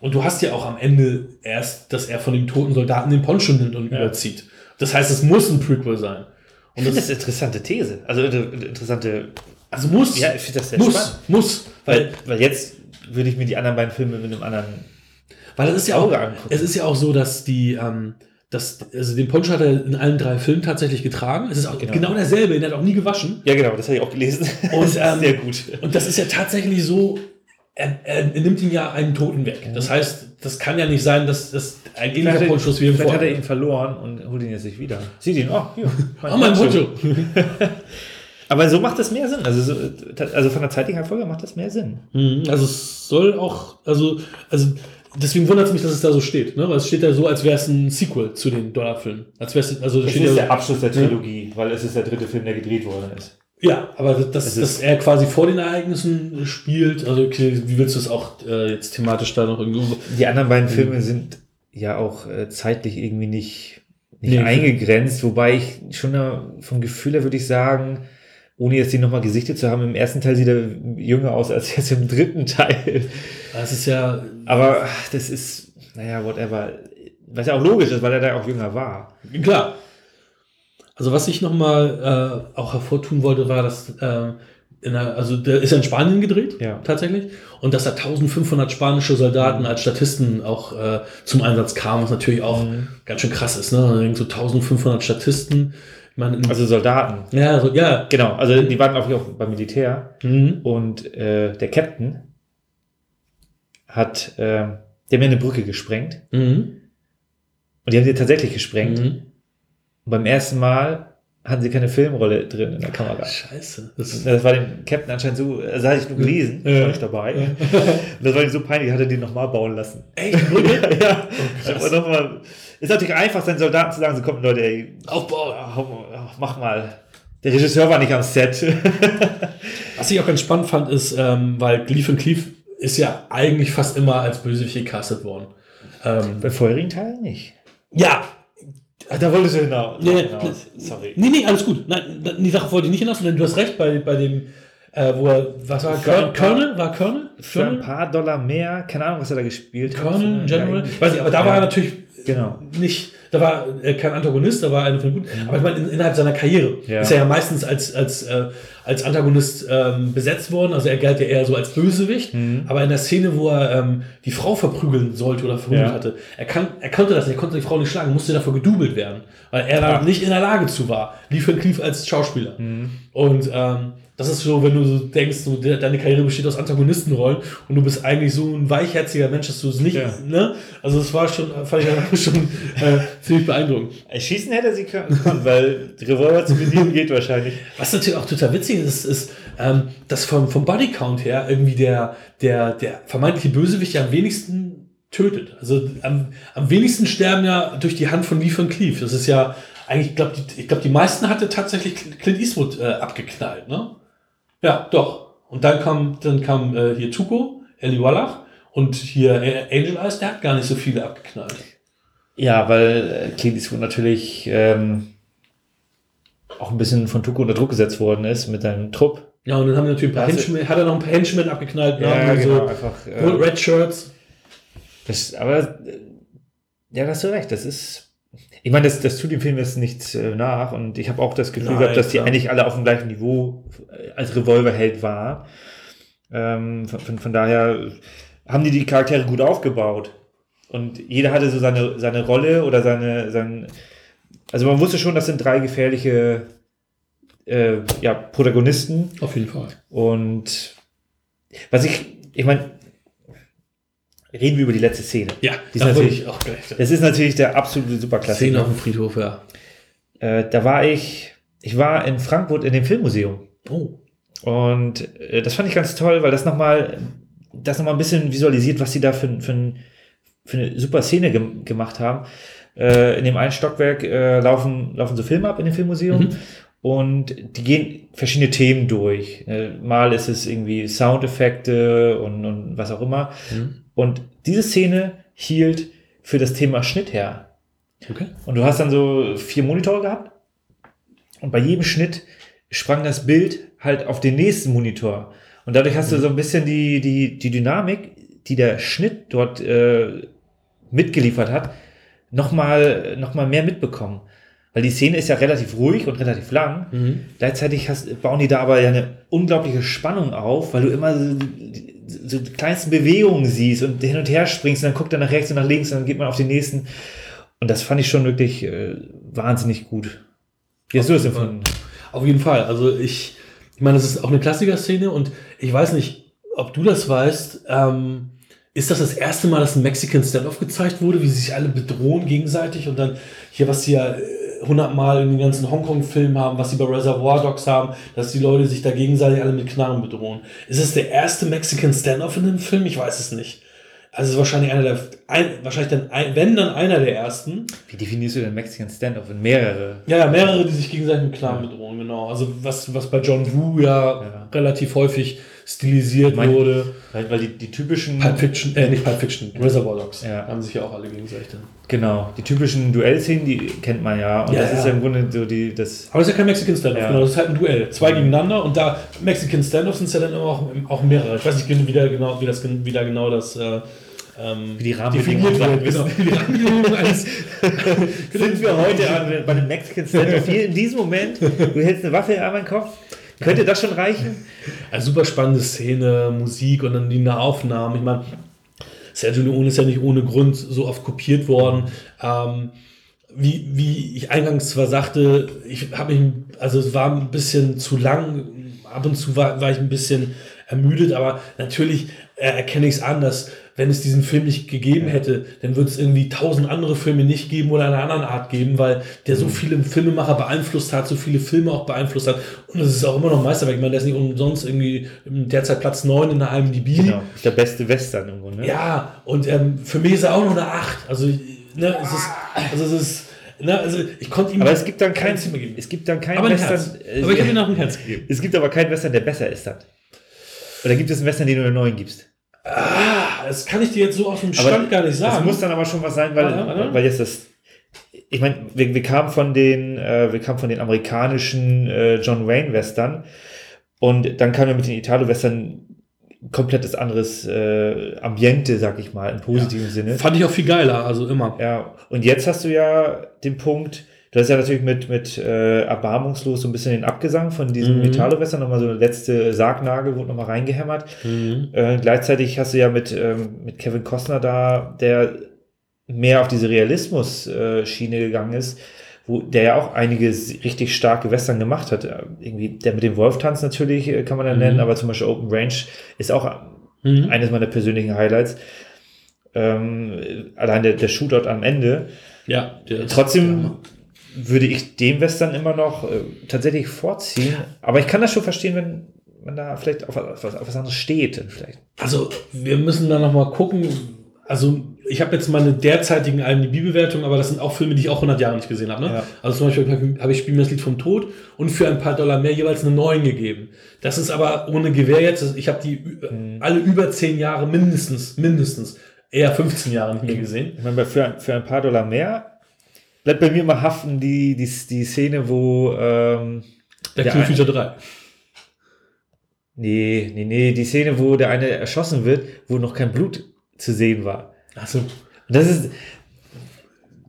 Speaker 2: Und du hast ja auch am Ende erst, dass er von dem toten Soldaten den Poncho nimmt und überzieht. Das heißt, es muss ein Prequel sein.
Speaker 3: Und das ist eine interessante These. Also eine eine interessante
Speaker 2: Also muss.
Speaker 3: Ja, ich finde das sehr
Speaker 2: muss,
Speaker 3: spannend.
Speaker 2: muss.
Speaker 3: Weil, weil jetzt würde ich mir die anderen beiden Filme mit einem anderen.
Speaker 2: Weil es ist ja auch,
Speaker 3: angucken.
Speaker 2: es ist ja auch so, dass die, ähm, das, also den Poncho hat er in allen drei Filmen tatsächlich getragen. Es ist auch genau,
Speaker 3: Genau.
Speaker 2: derselbe, den hat er auch nie gewaschen.
Speaker 3: Ja, genau, das habe ich auch gelesen.
Speaker 2: Und, ähm,
Speaker 3: sehr gut.
Speaker 2: Und das ist ja tatsächlich so, er, er, nimmt ihn ja einen Toten weg. Das heißt, das kann ja nicht sein, dass das ein ähnlicher Poncho ist wie im
Speaker 3: vielleicht hat er ihn verloren und holt ihn jetzt nicht wieder. Sieht ihn, oh, hier.
Speaker 2: Oh, mein Poncho.
Speaker 3: Aber so macht das mehr Sinn. Also, so, also von der zeitlichen Folge macht das mehr Sinn.
Speaker 2: Mhm, Also es soll auch, also, also deswegen wundert es mich, dass es da so steht, ne? Weil es steht da so, als wäre es ein Sequel zu den Dollarfilmen. Als wäre es, also
Speaker 3: Das
Speaker 2: steht
Speaker 3: ist
Speaker 2: ja,
Speaker 3: der Abschluss der Trilogie, weil es ist der dritte Film, der gedreht worden ist.
Speaker 2: ja, aber dass,
Speaker 3: Es ist-
Speaker 2: dass er quasi vor den Ereignissen spielt, also okay, wie willst du es auch äh, jetzt thematisch da noch irgendwie
Speaker 3: Die anderen beiden Filme sind ja auch äh, zeitlich irgendwie nicht, nicht
Speaker 2: Nee.
Speaker 3: eingegrenzt, wobei ich schon äh, vom Gefühl her würde ich sagen, ohne jetzt die nochmal gesichtet zu haben, im ersten Teil sieht er jünger aus als jetzt im dritten Teil.
Speaker 2: Das ist ja,
Speaker 3: Aber das ist, naja, whatever. Was ja auch logisch ist, weil er da auch jünger war.
Speaker 2: Klar. Also was ich nochmal äh, auch hervortun wollte, war, dass äh, in der, also der ist in Spanien gedreht,
Speaker 3: Ja.
Speaker 2: tatsächlich, und dass da 1500 spanische Soldaten als Statisten auch äh, zum Einsatz kamen, was natürlich auch ganz schön krass ist, ne? So 1500 Statisten. In-
Speaker 3: Also Soldaten.
Speaker 2: ja, so, ja.
Speaker 3: Genau, also die waren auch, auch beim Militär.
Speaker 2: Mhm.
Speaker 3: Und äh, der Captain hat, äh, der mir eine Brücke gesprengt.
Speaker 2: Mhm.
Speaker 3: Und die haben sie tatsächlich gesprengt.
Speaker 2: Mhm.
Speaker 3: Und beim ersten Mal hatten sie keine Filmrolle drin in der Kamera.
Speaker 2: Scheiße. Das,
Speaker 3: Das war dem Captain anscheinend so, also hatte ich nur gelesen,
Speaker 2: Ja.
Speaker 3: war ich dabei. Und das war ihm so peinlich, hat er den nochmal bauen lassen.
Speaker 2: echt?
Speaker 3: ja, hab noch mal, ist natürlich einfach, seinen Soldaten zu sagen, so kommt Leute, ey,
Speaker 2: Aufbau.
Speaker 3: hau- mach mal. Der Regisseur war nicht am Set.
Speaker 2: Was ich auch ganz spannend fand, ist, ähm, weil Gleef und Cleef ist ja eigentlich fast immer als Bösewicht gecastet worden. Ähm,
Speaker 3: Bei vorherigen Teilen nicht.
Speaker 2: ja,
Speaker 3: Da wolltest du hinaus.
Speaker 2: Nee, nee,
Speaker 3: hinaus. Sorry.
Speaker 2: Nee, nee, alles gut. Nein, die Sache wollte ich nicht hinaus, sondern du hast recht bei, bei dem, äh, wo er, was war Colonel? Colonel? War Colonel?
Speaker 3: Für ein
Speaker 2: Colonel?
Speaker 3: paar Dollar mehr, keine Ahnung, was er da gespielt hat.
Speaker 2: Colonel,
Speaker 3: Ja,
Speaker 2: General? Weiß ich, aber da war
Speaker 3: Ja.
Speaker 2: er natürlich
Speaker 3: Genau.
Speaker 2: nicht, da war er kein Antagonist, da war er einer von den Guten. Aber ich meine, in, innerhalb seiner Karriere
Speaker 3: Ja.
Speaker 2: ist er ja meistens als, als, äh, als Antagonist ähm, besetzt worden. Also er galt ja eher so als Bösewicht. Aber in der Szene, wo er ähm, die Frau verprügeln sollte oder verprügelt
Speaker 3: Ja.
Speaker 2: hatte, er, kann, er konnte das nicht, er konnte die Frau nicht schlagen, musste dafür gedoubelt werden, weil er da nicht in der Lage zu war. Lief und Cleef als Schauspieler. Und ähm, das ist so, wenn du so denkst, so, de deine Karriere besteht aus Antagonistenrollen und du bist eigentlich so ein weichherziger Mensch, dass du es nicht,
Speaker 3: Ja.
Speaker 2: ne? Also das war schon, fand ich schon äh, ziemlich beeindruckend.
Speaker 3: Schießen hätte sie können, weil die Revolver zu bedienen geht wahrscheinlich.
Speaker 2: Was natürlich auch total witzig ist, ist, ähm, dass vom, vom Bodycount her irgendwie der, der, der vermeintliche Bösewicht ja am wenigsten tötet. Also am, am wenigsten sterben ja durch die Hand von Lee von Cleef. Das ist ja eigentlich, ich glaube, die, ich glaub, die meisten hatte tatsächlich Clint Eastwood äh, abgeknallt, ne? Ja, doch. Und dann kam, dann kam äh, hier Tuko, Eli Wallach und hier äh, Angel Eyes, der hat gar nicht so viele abgeknallt.
Speaker 3: Ja, weil äh, Clint Eastwood natürlich ähm, auch ein bisschen von Tuco unter Druck gesetzt worden ist mit seinem Trupp.
Speaker 2: Ja, und dann haben wir natürlich ein paar
Speaker 3: Das-
Speaker 2: Henchmen, hat er noch ein paar Henchmen abgeknallt, ne?
Speaker 3: Ja,
Speaker 2: Also
Speaker 3: genau, einfach. äh,
Speaker 2: Red Shirts.
Speaker 3: Das, aber äh, ja, da hast du recht. Das ist. Ich meine, das, das tut dem Film jetzt nichts äh, nach und ich habe auch das Gefühl
Speaker 2: Nein,
Speaker 3: gehabt, dass die
Speaker 2: klar.
Speaker 3: eigentlich alle auf dem gleichen Niveau äh, als Revolverheld waren. Ähm, von, von, von daher haben die die Charaktere gut aufgebaut. Und jeder hatte so seine, seine Rolle oder seine, sein, also man wusste schon, das sind drei gefährliche äh, ja, Protagonisten.
Speaker 2: Auf jeden Fall.
Speaker 3: Und was ich, ich meine, reden wir über die letzte Szene.
Speaker 2: Ja,
Speaker 3: Die ist natürlich-
Speaker 2: ich auch gleich.
Speaker 3: Das ist natürlich der absolute Superklasse.
Speaker 2: Szene auf dem Friedhof, ja.
Speaker 3: Äh, da war ich, ich war in Frankfurt in dem Filmmuseum.
Speaker 2: Oh.
Speaker 3: Und äh, das fand ich ganz toll, weil das nochmal, das nochmal ein bisschen visualisiert, was sie da für, für, für eine super Szene gem gemacht haben. Äh, in dem einen Stockwerk äh, laufen, laufen so Filme ab in dem Filmmuseum.
Speaker 2: Mhm.
Speaker 3: Und die gehen verschiedene Themen durch. Äh, mal ist es irgendwie Soundeffekte und, und was auch immer.
Speaker 2: Mhm.
Speaker 3: Und diese Szene hielt für das Thema Schnitt her.
Speaker 2: Okay.
Speaker 3: Und du hast dann so vier Monitore gehabt. Und bei jedem Schnitt sprang das Bild halt auf den nächsten Monitor. Und dadurch hast du so ein bisschen die, die, die Dynamik, die der Schnitt dort äh, mitgeliefert hat, nochmal noch mal mehr mitbekommen. Weil die Szene ist ja relativ ruhig und relativ lang.
Speaker 2: Mhm.
Speaker 3: Gleichzeitig hast, bauen die da aber ja eine unglaubliche Spannung auf, weil du immer so, so die kleinsten Bewegungen siehst und hin und her springst und dann guckt er nach rechts und nach links und dann geht man auf den nächsten. Und das fand ich schon wirklich äh, wahnsinnig gut. Wie hast du das empfunden?
Speaker 2: Auf jeden Fall. Also ich, ich meine, das ist auch eine Klassiker-Szene und ich weiß nicht, ob du das weißt. Ähm, ist das das erste Mal, dass ein Mexican Standoff gezeigt wurde, wie sie sich alle bedrohen gegenseitig und dann hier, was sie ja äh, hundertmal in den ganzen Hongkong-Filmen haben, was sie bei Reservoir Dogs haben, dass die Leute sich da gegenseitig alle mit Knarren bedrohen. Ist es der erste Mexican Standoff in dem Film? Ich weiß es nicht. Also es ist wahrscheinlich einer der, ein, wahrscheinlich dann, ein, wenn dann einer der ersten.
Speaker 3: Wie definierst du den Mexican Standoff in mehrere?
Speaker 2: Ja, ja, mehrere, die sich gegenseitig mit Knarren bedrohen, genau. Also was, was bei John Woo ja,
Speaker 3: Ja.
Speaker 2: relativ häufig stilisiert
Speaker 3: Mein-
Speaker 2: wurde.
Speaker 3: Weil, weil die, die typischen,
Speaker 2: Pulp Fiction, äh, nicht Pulp Fiction, Reservoir Dogs.
Speaker 3: Ja.
Speaker 2: Haben sich ja auch alle gegenseitig dann.
Speaker 3: genau, die typischen Duellszenen, die kennt man ja. Und
Speaker 2: Ja,
Speaker 3: das ist
Speaker 2: ja.
Speaker 3: ja im Grunde so die, das,
Speaker 2: Aber das ist ja kein Mexican Standoff,
Speaker 3: Ja.
Speaker 2: genau. Das ist halt ein Duell. Zwei gegeneinander und da Mexican Standoffs sind es ja dann immer auch, auch mehrere. Ich weiß nicht wie, wieder genau, wie das gen- wieder genau das äh, ähm,
Speaker 3: Wie die Rahmenbedingungen sind.
Speaker 2: Genau. Die Rahmenbedingungen eines
Speaker 3: sind wir heute an, bei dem Mexican Standoff hier in diesem Moment. Du hältst eine Waffe an meinen Kopf. Könnte das schon reichen?
Speaker 2: Eine super spannende Szene, Musik und dann die Nahaufnahmen. Ich meine, Sergio Leone ist ja nicht ohne Grund so oft kopiert worden. Ähm, wie, wie ich eingangs zwar sagte, ich habe mich, also es war ein bisschen zu lang, ab und zu war, war ich ein bisschen ermüdet, aber natürlich äh, erkenne ich es an, dass wenn es diesen Film nicht gegeben hätte, dann würde es irgendwie tausend andere Filme nicht geben oder einer anderen Art geben, weil der so viele Filmemacher beeinflusst hat, so viele Filme auch beeinflusst hat. Und es ist auch immer noch Meisterwerk. Ich meine, der ist nicht umsonst irgendwie derzeit Platz 9 in der IMDb.
Speaker 3: Genau, ist der beste Western im Grunde.
Speaker 2: Ja, und ähm, für mich ist er auch noch eine 8. Also, ne, es ist, also es ist, ne, also ich konnte ihm
Speaker 3: Aber es gibt dann kein,
Speaker 2: Zimmer geben.
Speaker 3: es gibt dann kein
Speaker 2: aber
Speaker 3: Western.
Speaker 2: Herz.
Speaker 3: äh,
Speaker 2: Aber ich habe ihm noch ein Herz gegeben.
Speaker 3: es gibt aber keinen Western, der besser ist dann. Oder gibt es einen Western, den du einen neuen gibst?
Speaker 2: Ah, das kann ich dir jetzt so auf dem
Speaker 3: Aber
Speaker 2: Stand gar nicht
Speaker 3: Das
Speaker 2: sagen.
Speaker 3: muss dann aber schon was sein, weil,
Speaker 2: warte.
Speaker 3: weil jetzt das. Ich meine, wir, wir kamen von den, äh, wir kamen von den amerikanischen äh, John Wayne Western und dann kamen wir mit den Italo Western komplettes anderes äh, Ambiente, sag ich mal, im positiven Sinne.
Speaker 2: Fand ich auch viel geiler, also immer.
Speaker 3: Ja, und jetzt hast du ja den Punkt, du hast ja natürlich mit, mit äh, erbarmungslos so ein bisschen den Abgesang von diesem
Speaker 2: Mhm.
Speaker 3: Italo-Western, nochmal so eine letzte Sargnagel wurde nochmal reingehämmert.
Speaker 2: Mhm.
Speaker 3: Äh, gleichzeitig hast du ja mit, ähm, mit Kevin Costner da, der mehr auf diese Realismus-Schiene gegangen ist, wo der ja auch einige richtig starke Western gemacht hat. Äh, Irgendwie der mit dem Wolftanz natürlich äh, kann man dann
Speaker 2: Mhm.
Speaker 3: nennen, aber zum Beispiel Open Range ist auch
Speaker 2: Mhm.
Speaker 3: eines meiner persönlichen Highlights. Ähm, allein der, der Shootout am Ende.
Speaker 2: Ja, der ist-
Speaker 3: Trotzdem würde ich den Western immer noch äh, tatsächlich vorziehen. Aber ich kann das schon verstehen, wenn man da vielleicht auf, auf, auf was anderes steht. Vielleicht.
Speaker 2: Also, wir müssen da nochmal gucken. Also, ich habe jetzt meine derzeitigen IMDb-Bewertungen, aber das sind auch Filme, die ich auch 100 Jahre nicht gesehen habe. Ne?
Speaker 3: Ja.
Speaker 2: Also zum Beispiel habe- ich Spiel mir das Lied vom Tod und für ein paar Dollar mehr jeweils eine 9 gegeben. Das ist aber ohne Gewehr jetzt. Ich habe die ü- alle über 10 Jahre mindestens, mindestens, eher 15 Jahre nicht mehr gesehen.
Speaker 3: Ich meine, für, für ein paar Dollar mehr bleibt bei mir immer haften die, die, die Szene, wo. Ähm,
Speaker 2: Der
Speaker 3: Ja,
Speaker 2: Kill Feature 3.
Speaker 3: nee, nee, nee, die Szene, wo der eine erschossen wird, wo noch kein Blut zu sehen war.
Speaker 2: Achso.
Speaker 3: Und das ist.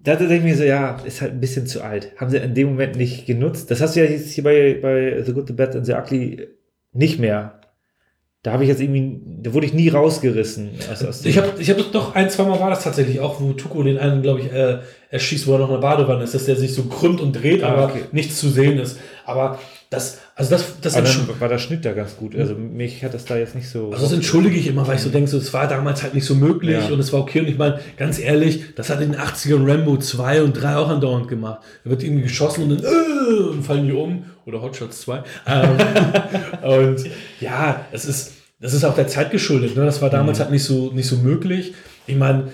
Speaker 3: Da denke ich mir so, ja, ist halt ein bisschen zu alt. Haben sie in dem Moment nicht genutzt. Das hast du ja jetzt hier bei, bei The Good, The Bad and The Ugly nicht mehr. Da habe ich jetzt irgendwie, da wurde ich nie rausgerissen. Aus, aus
Speaker 2: Ich habe ich hab doch ein, zweimal war das tatsächlich auch, wo Tuko den einen, glaube ich, äh, erschießt, wo er noch in der Badewanne ist, dass der sich so krümmt und dreht,
Speaker 3: Ah,
Speaker 2: aber
Speaker 3: okay.
Speaker 2: nichts zu sehen ist. Aber das, also das, das,
Speaker 3: aber dann war der Schnitt da ganz gut. Also mich hat das da jetzt nicht so.
Speaker 2: also das entschuldige ich immer, weil ich so denke, so, es war damals halt nicht so möglich
Speaker 3: Ja.
Speaker 2: und es war okay. Und ich meine, ganz ehrlich, das hat in den 80ern Rambo 2 und 3 auch andauernd gemacht. Da wird irgendwie geschossen und dann äh, und fallen die um. Oder Hotshots 2. Ähm, und ja, es ist, das ist auch der Zeit geschuldet. Ne? Das war damals halt nicht so, nicht so möglich. Ich meine,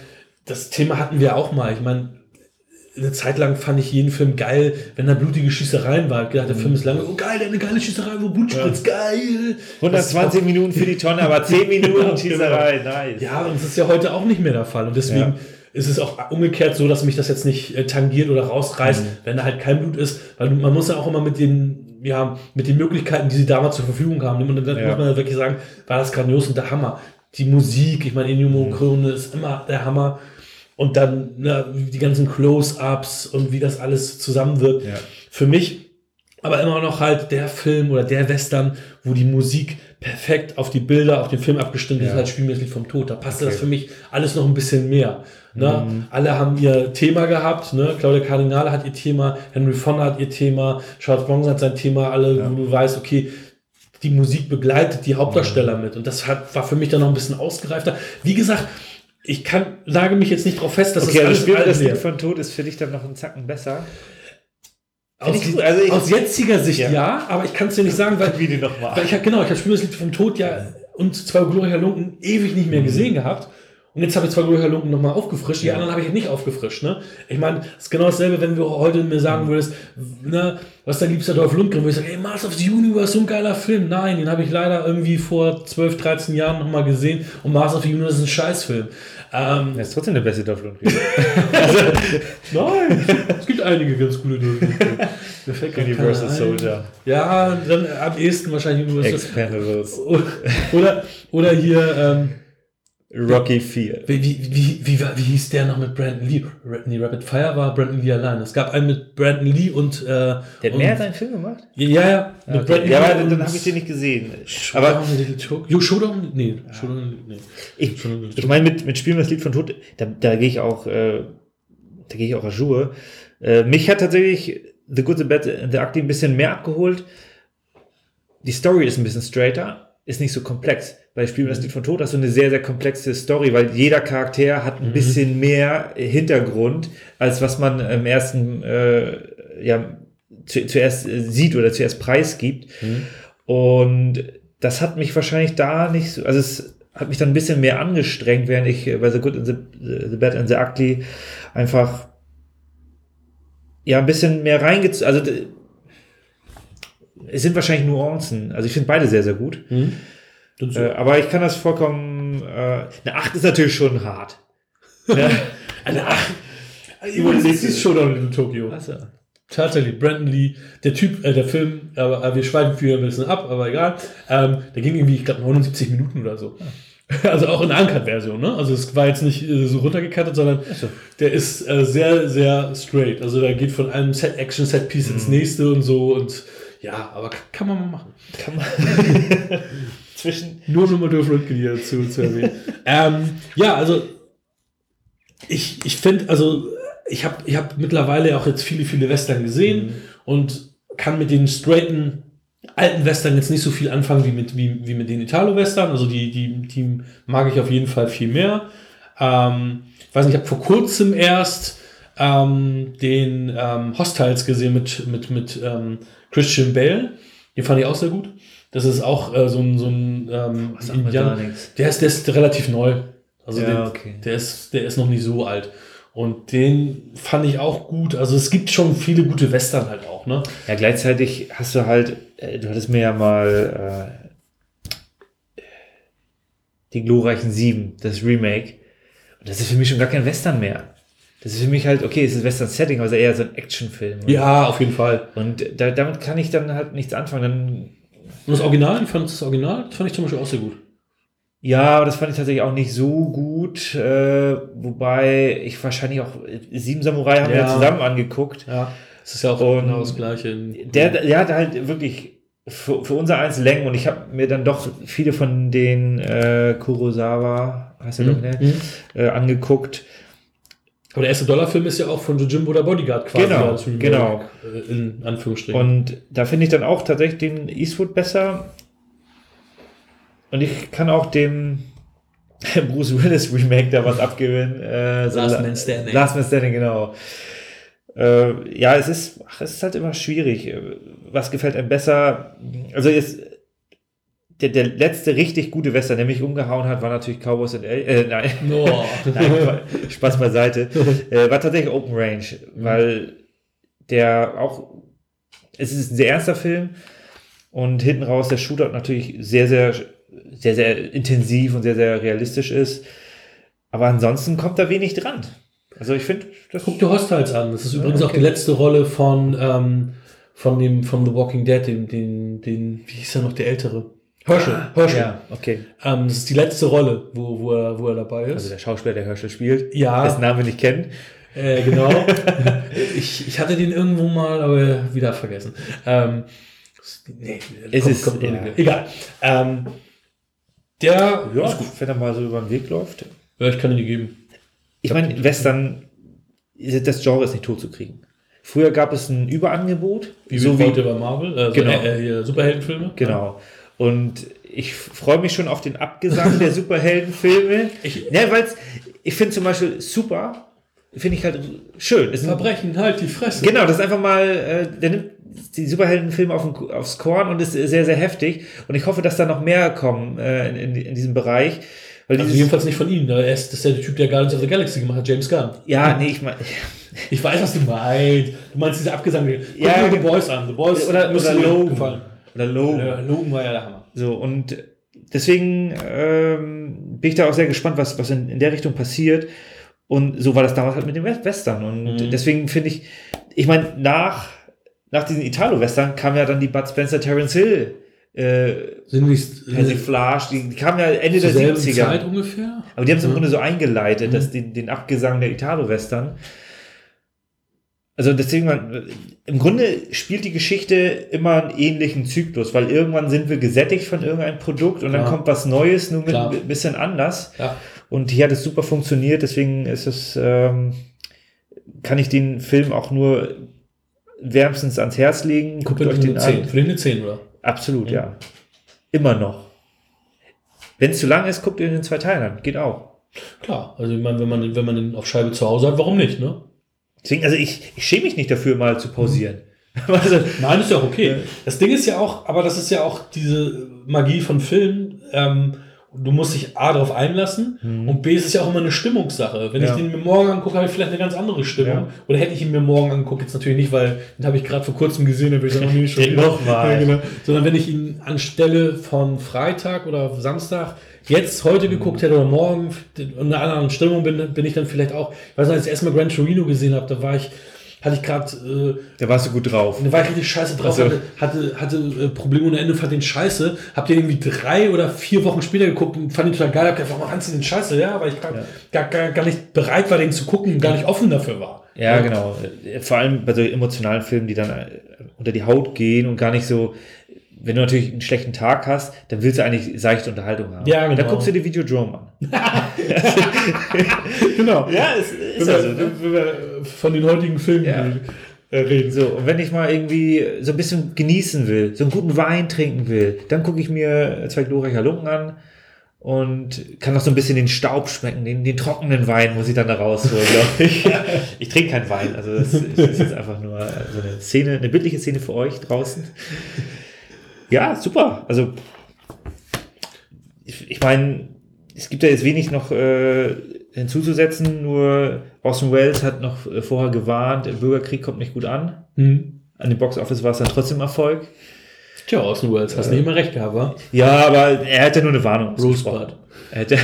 Speaker 2: das Thema hatten wir auch mal. Ich meine, eine Zeit lang fand ich jeden Film geil, wenn da blutige Schießereien war. Ich gedacht, der Film ist lange, oh geil, eine geile Schießerei, wo Blut spritzt, geil.
Speaker 3: 120 Minuten für die Tonne, aber 10 Minuten
Speaker 2: Genau,
Speaker 3: Schießerei. Nice.
Speaker 2: Ja, und das ist ja heute auch nicht mehr der Fall. Und deswegen
Speaker 3: Ja.
Speaker 2: ist es auch umgekehrt so, dass mich das jetzt nicht äh, tangiert oder rausreißt,
Speaker 3: Mhm.
Speaker 2: wenn da halt kein Blut ist. Weil man muss ja auch immer mit den, ja, mit den Möglichkeiten, die sie damals zur Verfügung haben, und dann
Speaker 3: Ja.
Speaker 2: muss man wirklich sagen, war das grandios und der Hammer. Die Musik, ich meine, Ennio Morricone ist immer der Hammer. und dann ne, die ganzen Close-ups und wie das alles zusammenwirkt.
Speaker 3: Ja.
Speaker 2: Für mich aber immer noch halt der Film oder der Western, wo die Musik perfekt auf die Bilder, auf den Film abgestimmt ist,
Speaker 3: Ja.
Speaker 2: halt Spielmäßig vom Tod. Da passte das
Speaker 3: Okay. Mhm.
Speaker 2: für mich alles noch ein bisschen mehr. Ne? Alle haben ihr Thema gehabt. Ne? Claudia Cardinale hat ihr Thema, Henry Fonda hat ihr Thema, Charles Bronson hat sein Thema. Alle, wo du weißt, okay, die Musik begleitet die Hauptdarsteller
Speaker 3: Mhm.
Speaker 2: mit. Und das hat, war für mich dann noch ein bisschen ausgereifter. Wie gesagt, ich kann, lage mich jetzt nicht drauf fest, dass
Speaker 3: Okay, also
Speaker 2: alles
Speaker 3: das
Speaker 2: wäre.
Speaker 3: von Tod ist für dich dann noch einen Zacken besser.
Speaker 2: Aus,
Speaker 3: ich. Also ich-
Speaker 2: aus jetziger Sicht ja,
Speaker 3: Ja.
Speaker 2: aber ich kann es dir nicht sagen, weil,
Speaker 3: Wie die noch mal.
Speaker 2: weil ich habe genau, ich habe Spiel das Lied vom Tod ja und zwei Gloria Lunken ewig nicht mehr
Speaker 3: Mhm.
Speaker 2: gesehen gehabt. Und jetzt habe ich zwei Gloria Lunken nochmal aufgefrischt, die anderen habe ich nicht aufgefrischt. Ne? Ich meine, es ist genau dasselbe, wenn du heute mir
Speaker 3: Mhm.
Speaker 2: sagen würdest, ne, was dein liebster Dolph Lundgren, würde ich sagen, ey, Mars of the Universe, so ein geiler Film. Nein, den habe ich leider irgendwie vor 12, 13 Jahren nochmal gesehen und Mars of the Universe ist ein Scheißfilm. Ähm,
Speaker 3: Das ist trotzdem der beste Dolph Lundgren.
Speaker 2: nein, es gibt einige ganz coole Dolph Lundgren.
Speaker 3: Universal. Soldier.
Speaker 2: Ja, dann am ehesten wahrscheinlich Universal
Speaker 3: Expendables.
Speaker 2: Oder, oder hier, ähm,
Speaker 3: Rocky 4.
Speaker 2: wie, wie, wie, wie, war- wie hieß der noch mit Brandon Lee? Nee, Rapid Fire war Brandon Lee allein. Es gab einen mit Brandon Lee und. Äh,
Speaker 3: Der hat mehr als einen Film gemacht?
Speaker 2: Ja, ja. Mit
Speaker 3: Okay. Ja, aber dann, habe ich den nicht gesehen.
Speaker 2: Showdown,
Speaker 3: Aber.
Speaker 2: Jo, Showdown? Nee, Showdown, nee.
Speaker 3: ich, ich meine, mit, mit Spielen das Lied von Tod, da, da gehe ich auch, äh, da gehe ich auch à jour. Äh, mich hat tatsächlich The Good, The Bad, The Ugly ein bisschen mehr abgeholt. Die Story ist ein bisschen straighter, ist nicht so komplex. Bei Spielen das Lied von Tod hast du eine sehr, sehr komplexe Story, weil jeder Charakter hat ein bisschen mehr Hintergrund, als was man im ersten, äh, ja, zu, zuerst äh, sieht oder zuerst preisgibt. Und das hat mich wahrscheinlich da nicht so, also es hat mich dann ein bisschen mehr angestrengt, während ich äh, bei The Good and the, the Bad and the Ugly einfach ja ein bisschen mehr reingezogen, also es sind wahrscheinlich Nuancen. Also ich finde beide sehr, sehr gut.
Speaker 2: Und so.
Speaker 3: Äh, aber ich kann das vollkommen, äh, eine 8 ist natürlich schon hart. Ne?
Speaker 2: Eine Ach. Übrigens, es ist Showdown in Tokio.
Speaker 3: Also,
Speaker 2: Tatsächlich, Brandon Lee, der Typ, äh, der Film, aber äh, wir schweifen wieder ein bisschen ab, aber egal. Ähm, der ging irgendwie, ich glaube, 79 Minuten oder so. Also auch in der Uncut-Version, ne? Also es war jetzt nicht äh, so runtergekattet, sondern
Speaker 3: so.
Speaker 2: der ist äh, sehr, sehr straight. Also da geht von einem Set-Action-Set-Piece ins nächste und so und ja, aber kann man mal machen.
Speaker 3: kann man zwischen,
Speaker 2: Nur nochmal Dolph Lundgren hier zu, zu erwähnen. ähm, ja, also ich, ich finde, also ich habe ich hab mittlerweile auch jetzt viele, viele Western gesehen und kann mit den straighten alten Western jetzt nicht so viel anfangen wie mit, wie, wie mit den Italo-Western. Also die, die, die mag ich auf jeden Fall viel mehr. Ähm, ich weiß nicht, ich habe vor kurzem erst ähm, den ähm, Hostiles gesehen mit, mit, mit ähm, Christian Bale. Den fand ich auch sehr gut. Das ist auch äh, so ein, so ein ähm,
Speaker 3: sagt mir
Speaker 2: Indianer-. Der ist, der ist relativ neu. Also
Speaker 3: Ja,
Speaker 2: der,
Speaker 3: okay.
Speaker 2: der, ist, der ist noch nicht so alt. Und den fand ich auch gut. Also es gibt schon viele gute Western halt auch, ne?
Speaker 3: Ja, gleichzeitig hast du halt, äh, du hattest mir ja mal äh, die glorreichen Sieben, das Remake. Und das ist für mich schon gar kein Western mehr. Das ist für mich halt, okay, es ist Western-Setting, aber es ist eher so ein Actionfilm.
Speaker 2: Ja, auf jeden Fall.
Speaker 3: Und da, damit kann ich dann halt nichts anfangen. Dann,
Speaker 2: Und das Original, ich fand das Original, das fand ich zum Beispiel auch sehr gut.
Speaker 3: ja, aber das fand ich tatsächlich auch nicht so gut. Äh, wobei ich wahrscheinlich auch Sieben Samurai haben wir
Speaker 2: Ja.
Speaker 3: ja zusammen angeguckt.
Speaker 2: Ja. Das ist ja auch
Speaker 3: Und
Speaker 2: genau das Gleiche.
Speaker 3: Der, der hat halt wirklich für, für unser eins Längen und ich habe mir dann doch viele von den äh, Kurosawa, heißt er
Speaker 2: Mhm.
Speaker 3: doch, ne, äh, angeguckt.
Speaker 2: Aber der erste Dollarfilm ist ja auch von Jimbo der Bodyguard quasi.
Speaker 3: Genau, genau.
Speaker 2: äh, In Anführungsstrichen.
Speaker 3: Und da finde ich dann auch tatsächlich den Eastwood besser. Und ich kann auch dem Bruce Willis Remake da was abgewinnen. Äh, so
Speaker 2: Last
Speaker 3: La-
Speaker 2: Man Standing.
Speaker 3: Last Man Standing, genau. Äh, ja, es ist, ach, es ist halt immer schwierig. Was gefällt einem besser? Also jetzt, der, der letzte richtig gute Western, der mich umgehauen hat, war natürlich Cowboys and L äh, nein.
Speaker 2: Oh.
Speaker 3: Nein, Spaß beiseite. Äh, war tatsächlich Open Range, weil der auch, es ist ein sehr ernster Film und hinten raus der Shootout natürlich sehr, sehr, sehr, sehr intensiv und sehr, sehr realistisch ist. Aber ansonsten kommt da wenig dran. Also ich finde, das
Speaker 2: Guck dir Hostiles an. Das ist übrigens auch
Speaker 3: okay.
Speaker 2: die letzte Rolle von, ähm, von dem, von The Walking Dead, den, den, den, wie hieß er noch, der Ältere? Herschel. Herschel.
Speaker 3: Ja, okay.
Speaker 2: Ähm, das ist die letzte Rolle, wo, wo, er, wo er dabei ist.
Speaker 3: Also der Schauspieler, der Herschel spielt,
Speaker 2: Ja.
Speaker 3: dessen Namen wir nicht kennen.
Speaker 2: Äh, genau. ich, ich hatte den irgendwo mal, aber wieder vergessen. Ähm, nee,
Speaker 3: Es ist-
Speaker 2: kommt,
Speaker 3: ja.
Speaker 2: Egal. Ähm, der
Speaker 3: Ja,
Speaker 2: ist gut.
Speaker 3: wenn er mal so über den Weg läuft.
Speaker 2: Ja, ich kann ihn dir geben.
Speaker 3: Ich meine, Western, das Genre ist nicht tot zu kriegen. Früher gab es ein Überangebot,
Speaker 2: Wie
Speaker 3: so wie
Speaker 2: heute bei Marvel. Also,
Speaker 3: Genau.
Speaker 2: äh, hier Superheldenfilme.
Speaker 3: Genau. Und ich freue mich schon auf den Abgesang der Superheldenfilme.
Speaker 2: Ich-
Speaker 3: ja, weil ich finde zum Beispiel super, finde ich halt schön. Ist ein,
Speaker 2: Verbrechen, halt die Fresse.
Speaker 3: genau, das ist einfach mal, äh, der nimmt die Superheldenfilme auf aufs Korn und ist sehr, sehr heftig. Und ich hoffe, dass da noch mehr kommen äh, in, in, in diesem Bereich. Weil
Speaker 2: Also jedenfalls nicht von ihm. ne? Er ist, das ist der Typ, der Guardians of the Galaxy gemacht hat, James Gunn.
Speaker 3: ja, nee, ich meine,
Speaker 2: Ich weiß, was du meinst. Du meinst diese Abgesang. Guck
Speaker 3: Ja,
Speaker 2: The
Speaker 3: genau.
Speaker 2: Boys an. The Boys
Speaker 3: oder, oder Logan.
Speaker 2: gefallen.
Speaker 3: Oder Logan.
Speaker 2: Logan war ja der Hammer.
Speaker 3: So, und deswegen ähm, bin ich da auch sehr gespannt, was, was in, in der Richtung passiert. Und so war das damals halt mit dem West- Western. Und
Speaker 2: Mhm.
Speaker 3: deswegen finde ich, ich meine, nach, nach diesen Italo-Western kam ja dann die Bud Spencer, Terence Hill, äh,
Speaker 2: Sind nicht
Speaker 3: die, die kamen ja Ende der
Speaker 2: selben
Speaker 3: 70er.
Speaker 2: Zeit ungefähr?
Speaker 3: Aber die haben es im
Speaker 2: Mhm.
Speaker 3: Grunde so eingeleitet, dass den, den Abgesang der Italo-Western. Also deswegen, man, im Grunde spielt die Geschichte immer einen ähnlichen Zyklus, weil irgendwann sind wir gesättigt von irgendeinem Produkt und dann
Speaker 2: Klar.
Speaker 3: kommt was Neues, nur mit
Speaker 2: Klar.
Speaker 3: ein bisschen anders.
Speaker 2: Ja.
Speaker 3: Und hier hat es super funktioniert, deswegen ist es, ähm, kann ich den Film auch nur wärmstens ans Herz legen. Guckt
Speaker 2: Für
Speaker 3: euch
Speaker 2: den
Speaker 3: den
Speaker 2: 10.
Speaker 3: an.
Speaker 2: Für den eine 10, oder?
Speaker 3: Absolut, ja. Immer noch. Wenn es zu lang ist, guckt ihr in den zwei Teilen an. Geht auch.
Speaker 2: Klar. Also ich meine, wenn man, wenn man den auf Scheibe zu Hause hat, warum nicht, ne?
Speaker 3: Deswegen, also ich, ich schäme mich nicht dafür, mal zu pausieren. also,
Speaker 2: Nein, ist ja auch okay. Das Ding ist ja auch, aber das ist ja auch diese Magie von Filmen. Ähm, du musst dich A darauf einlassen und B ist es ja auch immer eine Stimmungssache. Wenn
Speaker 3: Mhm. Ja.
Speaker 2: ich den mir morgen angucke, habe ich vielleicht eine ganz andere Stimmung.
Speaker 3: Ja.
Speaker 2: Oder hätte ich ihn mir morgen angeguckt, jetzt natürlich nicht, weil den habe ich gerade vor kurzem gesehen, da will ich sagen, nee, schon wieder.
Speaker 3: nochmal.
Speaker 2: Ja, genau. Sondern wenn ich ihn anstelle von Freitag oder Samstag jetzt heute geguckt hätte oder morgen in einer anderen Stimmung bin, bin ich dann vielleicht auch, ich weiß nicht, als ich erstmal Gran Torino gesehen habe, da war ich, hatte ich gerade äh,
Speaker 3: da warst du gut drauf.
Speaker 2: da war ich richtig scheiße drauf,
Speaker 3: Ach so.
Speaker 2: hatte, hatte, hatte äh, Probleme ohne Ende, fand den scheiße. Habt ihr irgendwie drei oder vier Wochen später geguckt und fand ihn total geil. Hab gedacht, warum fandst du den scheiße? Ja, weil ich gar, gar, gar, gar nicht bereit war, den zu gucken, gar nicht offen dafür war.
Speaker 3: Ja, genau. Vor allem bei so emotionalen Filmen, die dann äh, unter die Haut gehen und gar nicht so. Wenn du natürlich einen schlechten Tag hast, dann willst du eigentlich seichte Unterhaltung haben.
Speaker 2: Ja,
Speaker 3: Und Dann
Speaker 2: genau.
Speaker 3: guckst du dir Videodrome an.
Speaker 2: Genau.
Speaker 3: Ja, es
Speaker 2: Wenn, wir, wenn wir von den heutigen Filmen
Speaker 3: Ja.
Speaker 2: äh, reden.
Speaker 3: So, und wenn ich mal irgendwie so ein bisschen genießen will, so einen guten Wein trinken will, dann gucke ich mir zwei glorreiche Lunken an und kann noch so ein bisschen den Staub schmecken, den, den trockenen Wein muss ich dann da rausholen, glaube ich. ich trinke keinen Wein, also das ist jetzt einfach nur so eine Szene, eine bildliche Szene für euch draußen. Ja, super. Also ich, ich meine, es gibt ja jetzt wenig noch äh, hinzuzusetzen, nur Orson Welles hat noch äh, vorher gewarnt, der Bürgerkrieg kommt nicht gut an.
Speaker 2: Hm.
Speaker 3: An dem Box Office war es dann trotzdem Erfolg.
Speaker 2: Tja, Orson Welles, hast nicht immer recht gehabt, wa?
Speaker 3: Ja, aber er hat ja nur eine Warnung ausgesprochen. Er hat, ja,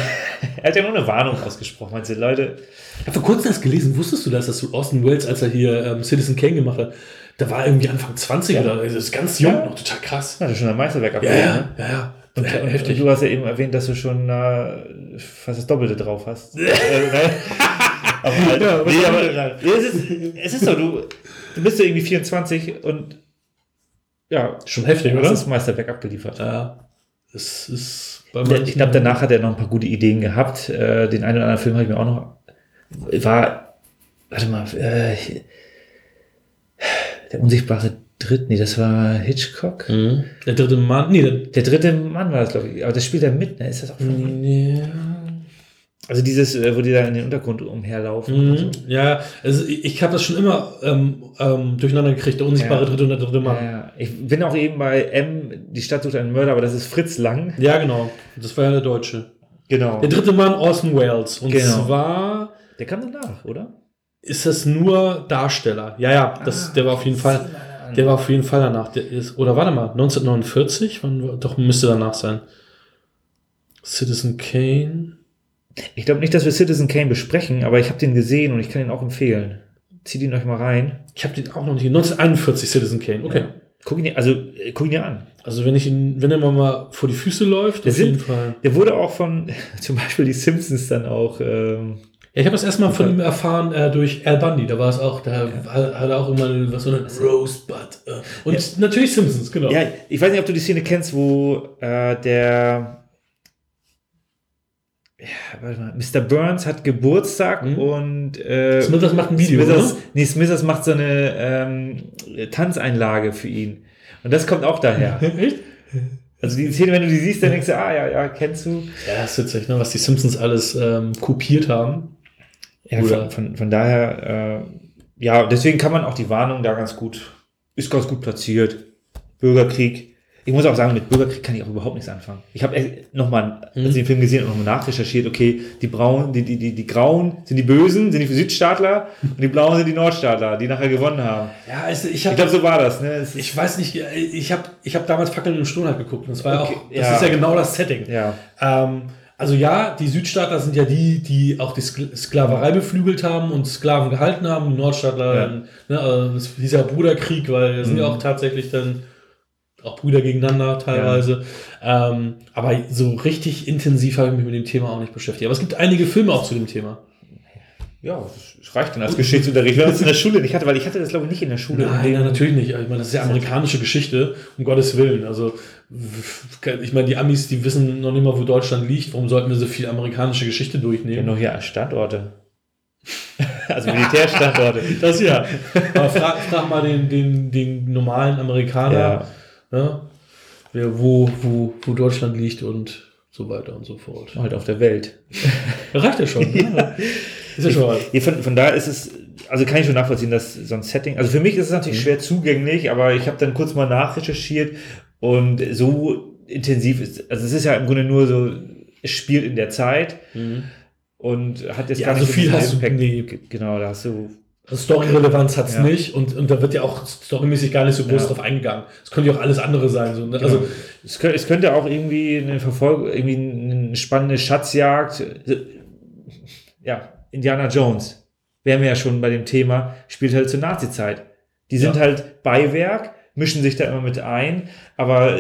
Speaker 3: er hat ja nur eine Warnung ausgesprochen. Meinst du, Leute,
Speaker 2: Ich habe vor kurzem erst gelesen, wusstest du das, dass du Austin Wells, als er hier ähm, Citizen Kane gemacht hat, da war irgendwie Anfang 20
Speaker 3: Ja.
Speaker 2: oder das ist ganz jung,
Speaker 3: Ja.
Speaker 2: noch total krass.
Speaker 3: hat er schon ein Meisterwerk abgegeben,
Speaker 2: ja,
Speaker 3: ne?
Speaker 2: ja, ja.
Speaker 3: Und, und
Speaker 2: heftig.
Speaker 3: du hast ja eben erwähnt, dass du schon äh, fast das Doppelte drauf hast. äh, aber,
Speaker 2: Ja,
Speaker 3: nee, aber es, ist, es ist so, du, du bist ja irgendwie 24 und ja,
Speaker 2: Schon heftig,
Speaker 3: du hast
Speaker 2: oder?
Speaker 3: das Meisterwerk abgeliefert.
Speaker 2: Ja, es ist
Speaker 3: Ich glaube, danach hat er noch ein paar gute Ideen gehabt. Äh, den einen oder anderen Film habe ich mir auch noch. War, warte mal, äh, der unsichtbare Dritt, nee, das war Hitchcock.
Speaker 2: Mhm. Der dritte Mann, nee, der,
Speaker 3: Der dritte Mann war das, glaube ich. Aber das spielt er mit, ne? Ist das auch von ihm?
Speaker 2: nee.
Speaker 3: Also dieses, äh, wo die da in den Untergrund umherlaufen.
Speaker 2: Mhm.
Speaker 3: so.
Speaker 2: Ja, also ich, habe das schon immer ähm, ähm, durcheinander gekriegt, der unsichtbare
Speaker 3: Ja.
Speaker 2: Dritte und der dritte Mann.
Speaker 3: Ja, ja. Ich bin auch eben bei M, die Stadt sucht einen Mörder, aber das ist Fritz Lang.
Speaker 2: Ja, genau. Das war ja der Deutsche.
Speaker 3: Genau.
Speaker 2: Der dritte Mann, Orson Welles. Und
Speaker 3: Genau.
Speaker 2: zwar
Speaker 3: Der kam danach, oder?
Speaker 2: Ist das nur Darsteller. Ja, ja, das, der war auf jeden Fall, der war auf jeden Fall danach. Der ist, oder warte mal, 1949? Wann, doch, müsste danach sein. Citizen Kane.
Speaker 3: Ich glaube nicht, dass wir Citizen Kane besprechen, aber ich habe den gesehen und ich kann ihn auch empfehlen. Zieht ihn euch mal rein.
Speaker 2: Ich habe den auch noch nicht. 1941 Citizen Kane. Okay.
Speaker 3: Guck ihn dir, also, äh, guck ihn dir an.
Speaker 2: Also wenn ich ihn, wenn er mal, mal vor die Füße läuft,
Speaker 3: Der
Speaker 2: auf jeden
Speaker 3: sind-
Speaker 2: Fall.
Speaker 3: Der wurde auch von, zum Beispiel die Simpsons dann auch, ähm,
Speaker 2: Ja, ich habe das erstmal von ihm erfahren äh, durch Al Bundy. Da war es auch, da hat hat er auch immer was so eine Rosebud. Äh. Und natürlich Simpsons, genau.
Speaker 3: ja, ich weiß nicht, ob du die Szene kennst, wo äh, der, ja, warte mal, Mr. Burns hat Geburtstag
Speaker 2: Mhm.
Speaker 3: und äh,
Speaker 2: Smithers macht ein Video,
Speaker 3: Smithers,
Speaker 2: oder?
Speaker 3: nee, Smithers macht so eine ähm, Tanzeinlage für ihn. Und das kommt auch daher.
Speaker 2: Echt?
Speaker 3: Also die Szene, wenn du die siehst, dann denkst du, ah ja, ja, kennst du.
Speaker 2: Ja, das ist witzig, ne, was die Simpsons alles ähm, kopiert haben.
Speaker 3: Ja, von, von, von daher, äh, ja, deswegen kann man auch die Warnung da ganz gut, ist ganz gut platziert. Bürgerkrieg. Ich muss auch sagen, mit Bürgerkrieg kann ich auch überhaupt nichts anfangen. Ich habe nochmal, ich den Film gesehen und nochmal nachrecherchiert, okay, die Braunen, die, die, die, die Grauen sind die Bösen, sind die Südstaatler und die Blauen sind die Nordstaatler, die nachher gewonnen haben.
Speaker 2: Ja, also ich
Speaker 3: Ich
Speaker 2: habe
Speaker 3: glaube, so war das, ne? Es
Speaker 2: Ich weiß nicht, ich habe ich hab damals Fackeln im Sturm halt geguckt. Und das war
Speaker 3: Okay,
Speaker 2: auch, das
Speaker 3: ja.
Speaker 2: ist ja genau das Setting.
Speaker 3: ja.
Speaker 2: Ähm, also ja, die Südstaatler sind ja die, die auch die Skla- Sklaverei beflügelt haben und Sklaven gehalten haben. Die Nordstaatler,
Speaker 3: Ja. Mhm.
Speaker 2: ne, also das hieß ja Bruderkrieg, weil das sind ja auch tatsächlich dann auch Brüder gegeneinander teilweise. Ähm, aber so richtig intensiv habe ich mich mit dem Thema auch nicht beschäftigt. Aber es gibt einige Filme auch zu dem Thema.
Speaker 3: Ja, das reicht dann als Geschichtsunterricht, wenn man es in der Schule nicht hatte, weil ich hatte das, glaube ich, nicht in der Schule.
Speaker 2: Nein, nein, natürlich nicht. Ich meine, das ist ja amerikanische Geschichte, um Gottes Willen. Also, ich meine, die Amis, die wissen noch nicht mal, wo Deutschland liegt. Warum sollten wir so viel amerikanische Geschichte
Speaker 3: Ja,
Speaker 2: durchnehmen?
Speaker 3: nur hier Standorte. also Militärstandorte.
Speaker 2: Das ja. Aber frag, frag mal den, den, den normalen Amerikaner,
Speaker 3: Ja.
Speaker 2: ne? Wer, wo, wo, wo Deutschland liegt und so weiter und so fort.
Speaker 3: Halt auf der Welt.
Speaker 2: Reicht ja schon. Ne? Ist ja schon was.
Speaker 3: Ja, von, von daher ist es, also kann ich schon nachvollziehen, dass so ein Setting, also für mich ist es natürlich schwer zugänglich, aber ich habe dann kurz mal nachrecherchiert und so intensiv ist, also es ist ja im Grunde nur so, es spielt in der Zeit und hat jetzt
Speaker 2: Ja,
Speaker 3: gar nicht
Speaker 2: so viel hast du- nee.
Speaker 3: Genau, da hast du,
Speaker 2: Also Story-Relevanz hat es
Speaker 3: Ja.
Speaker 2: nicht und, und da wird ja auch storymäßig gar nicht so groß
Speaker 3: Ja.
Speaker 2: drauf eingegangen. Es könnte ja auch alles andere sein. So, ne? Also,
Speaker 3: also es könnte, es könnte auch irgendwie eine Verfolgung, irgendwie eine spannende Schatzjagd, ja, Indiana Jones, wären wir ja schon bei dem Thema, spielt halt zur Nazi-Zeit. Die sind
Speaker 2: Ja.
Speaker 3: halt Beiwerk, mischen sich da immer mit ein, aber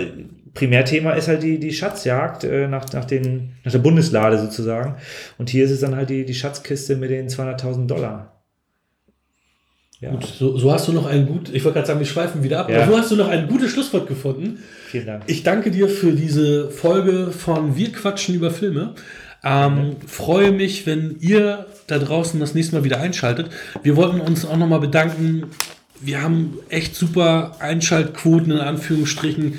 Speaker 3: Primärthema ist halt die, die Schatzjagd äh, nach, nach, den, nach der Bundeslade sozusagen. Und hier ist es dann halt die, die Schatzkiste mit den 200.000 Dollar. Ja,
Speaker 2: Gut, so, so hast du noch ein gut, ich wollte gerade sagen, wir schweifen wieder ab,
Speaker 3: Ja.
Speaker 2: aber so hast du noch ein gutes Schlusswort gefunden.
Speaker 3: vielen Dank.
Speaker 2: Ich danke dir für diese Folge von Wir quatschen über Filme. Ähm, freue mich, wenn ihr da draußen das nächste Mal wieder einschaltet. Wir wollten uns auch nochmal bedanken. Wir haben echt super Einschaltquoten in Anführungsstrichen.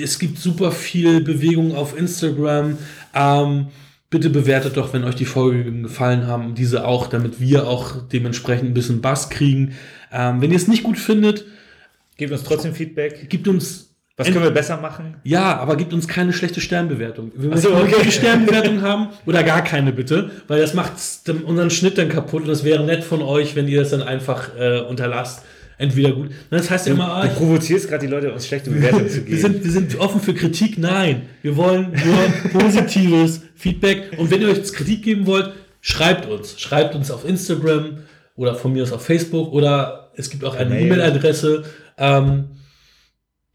Speaker 2: Es gibt super viel Bewegung auf Instagram. Ähm, bitte bewertet doch, wenn euch die Folgen gefallen haben, diese auch, damit wir auch dementsprechend ein bisschen Bass kriegen. Ähm, wenn ihr es nicht gut findet,
Speaker 3: Gebt uns trotzdem Feedback.
Speaker 2: gibt uns
Speaker 3: Was können wir besser machen?
Speaker 2: ja, aber gibt uns keine schlechte Sternbewertung. Wir
Speaker 3: Ach so, okay.
Speaker 2: eine Sternbewertung haben oder gar keine bitte, weil das macht unseren Schnitt dann kaputt und das wäre nett von euch, wenn ihr das dann einfach äh, unterlasst. Entweder gut. Das heißt ja immer, ah,
Speaker 3: Du provozierst gerade die Leute, uns schlechte Bewertungen zu
Speaker 2: wir
Speaker 3: geben.
Speaker 2: sind, wir sind offen für Kritik. Nein, wir wollen nur positives Feedback. Und wenn ihr euch Kritik geben wollt, schreibt uns. Schreibt uns auf Instagram oder von mir aus auf Facebook oder es gibt auch eine
Speaker 3: Mail.
Speaker 2: E-Mail-Adresse. Ähm,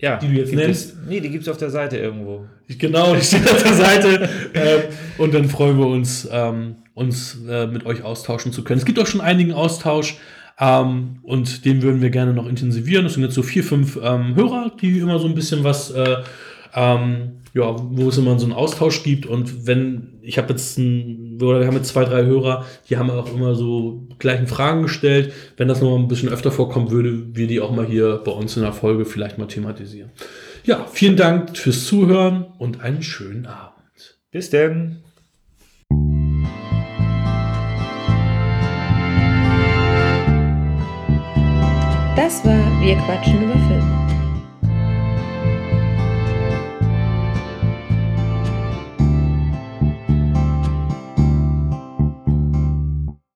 Speaker 3: ja,
Speaker 2: die du jetzt
Speaker 3: gibt
Speaker 2: nennst?
Speaker 3: Es, nee, die gibt es auf der Seite irgendwo.
Speaker 2: Genau, die steht auf der Seite. ähm, und dann freuen wir uns, ähm, uns äh, mit euch austauschen zu können. Es gibt auch schon einigen Austausch ähm, und den würden wir gerne noch intensivieren. Es sind jetzt so vier, fünf ähm, Hörer, die immer so ein bisschen was, äh, ähm, ja, wo es immer so einen Austausch gibt. Und wenn, ich habe jetzt ein, wir haben jetzt zwei, drei Hörer, die haben auch immer so gleichen Fragen gestellt. Wenn das noch ein bisschen öfter vorkommen würde, wir die auch mal hier bei uns in der Folge vielleicht mal thematisieren. Ja, vielen Dank fürs Zuhören und einen schönen Abend.
Speaker 3: Bis denn.
Speaker 5: Das war Wir quatschen über Filme.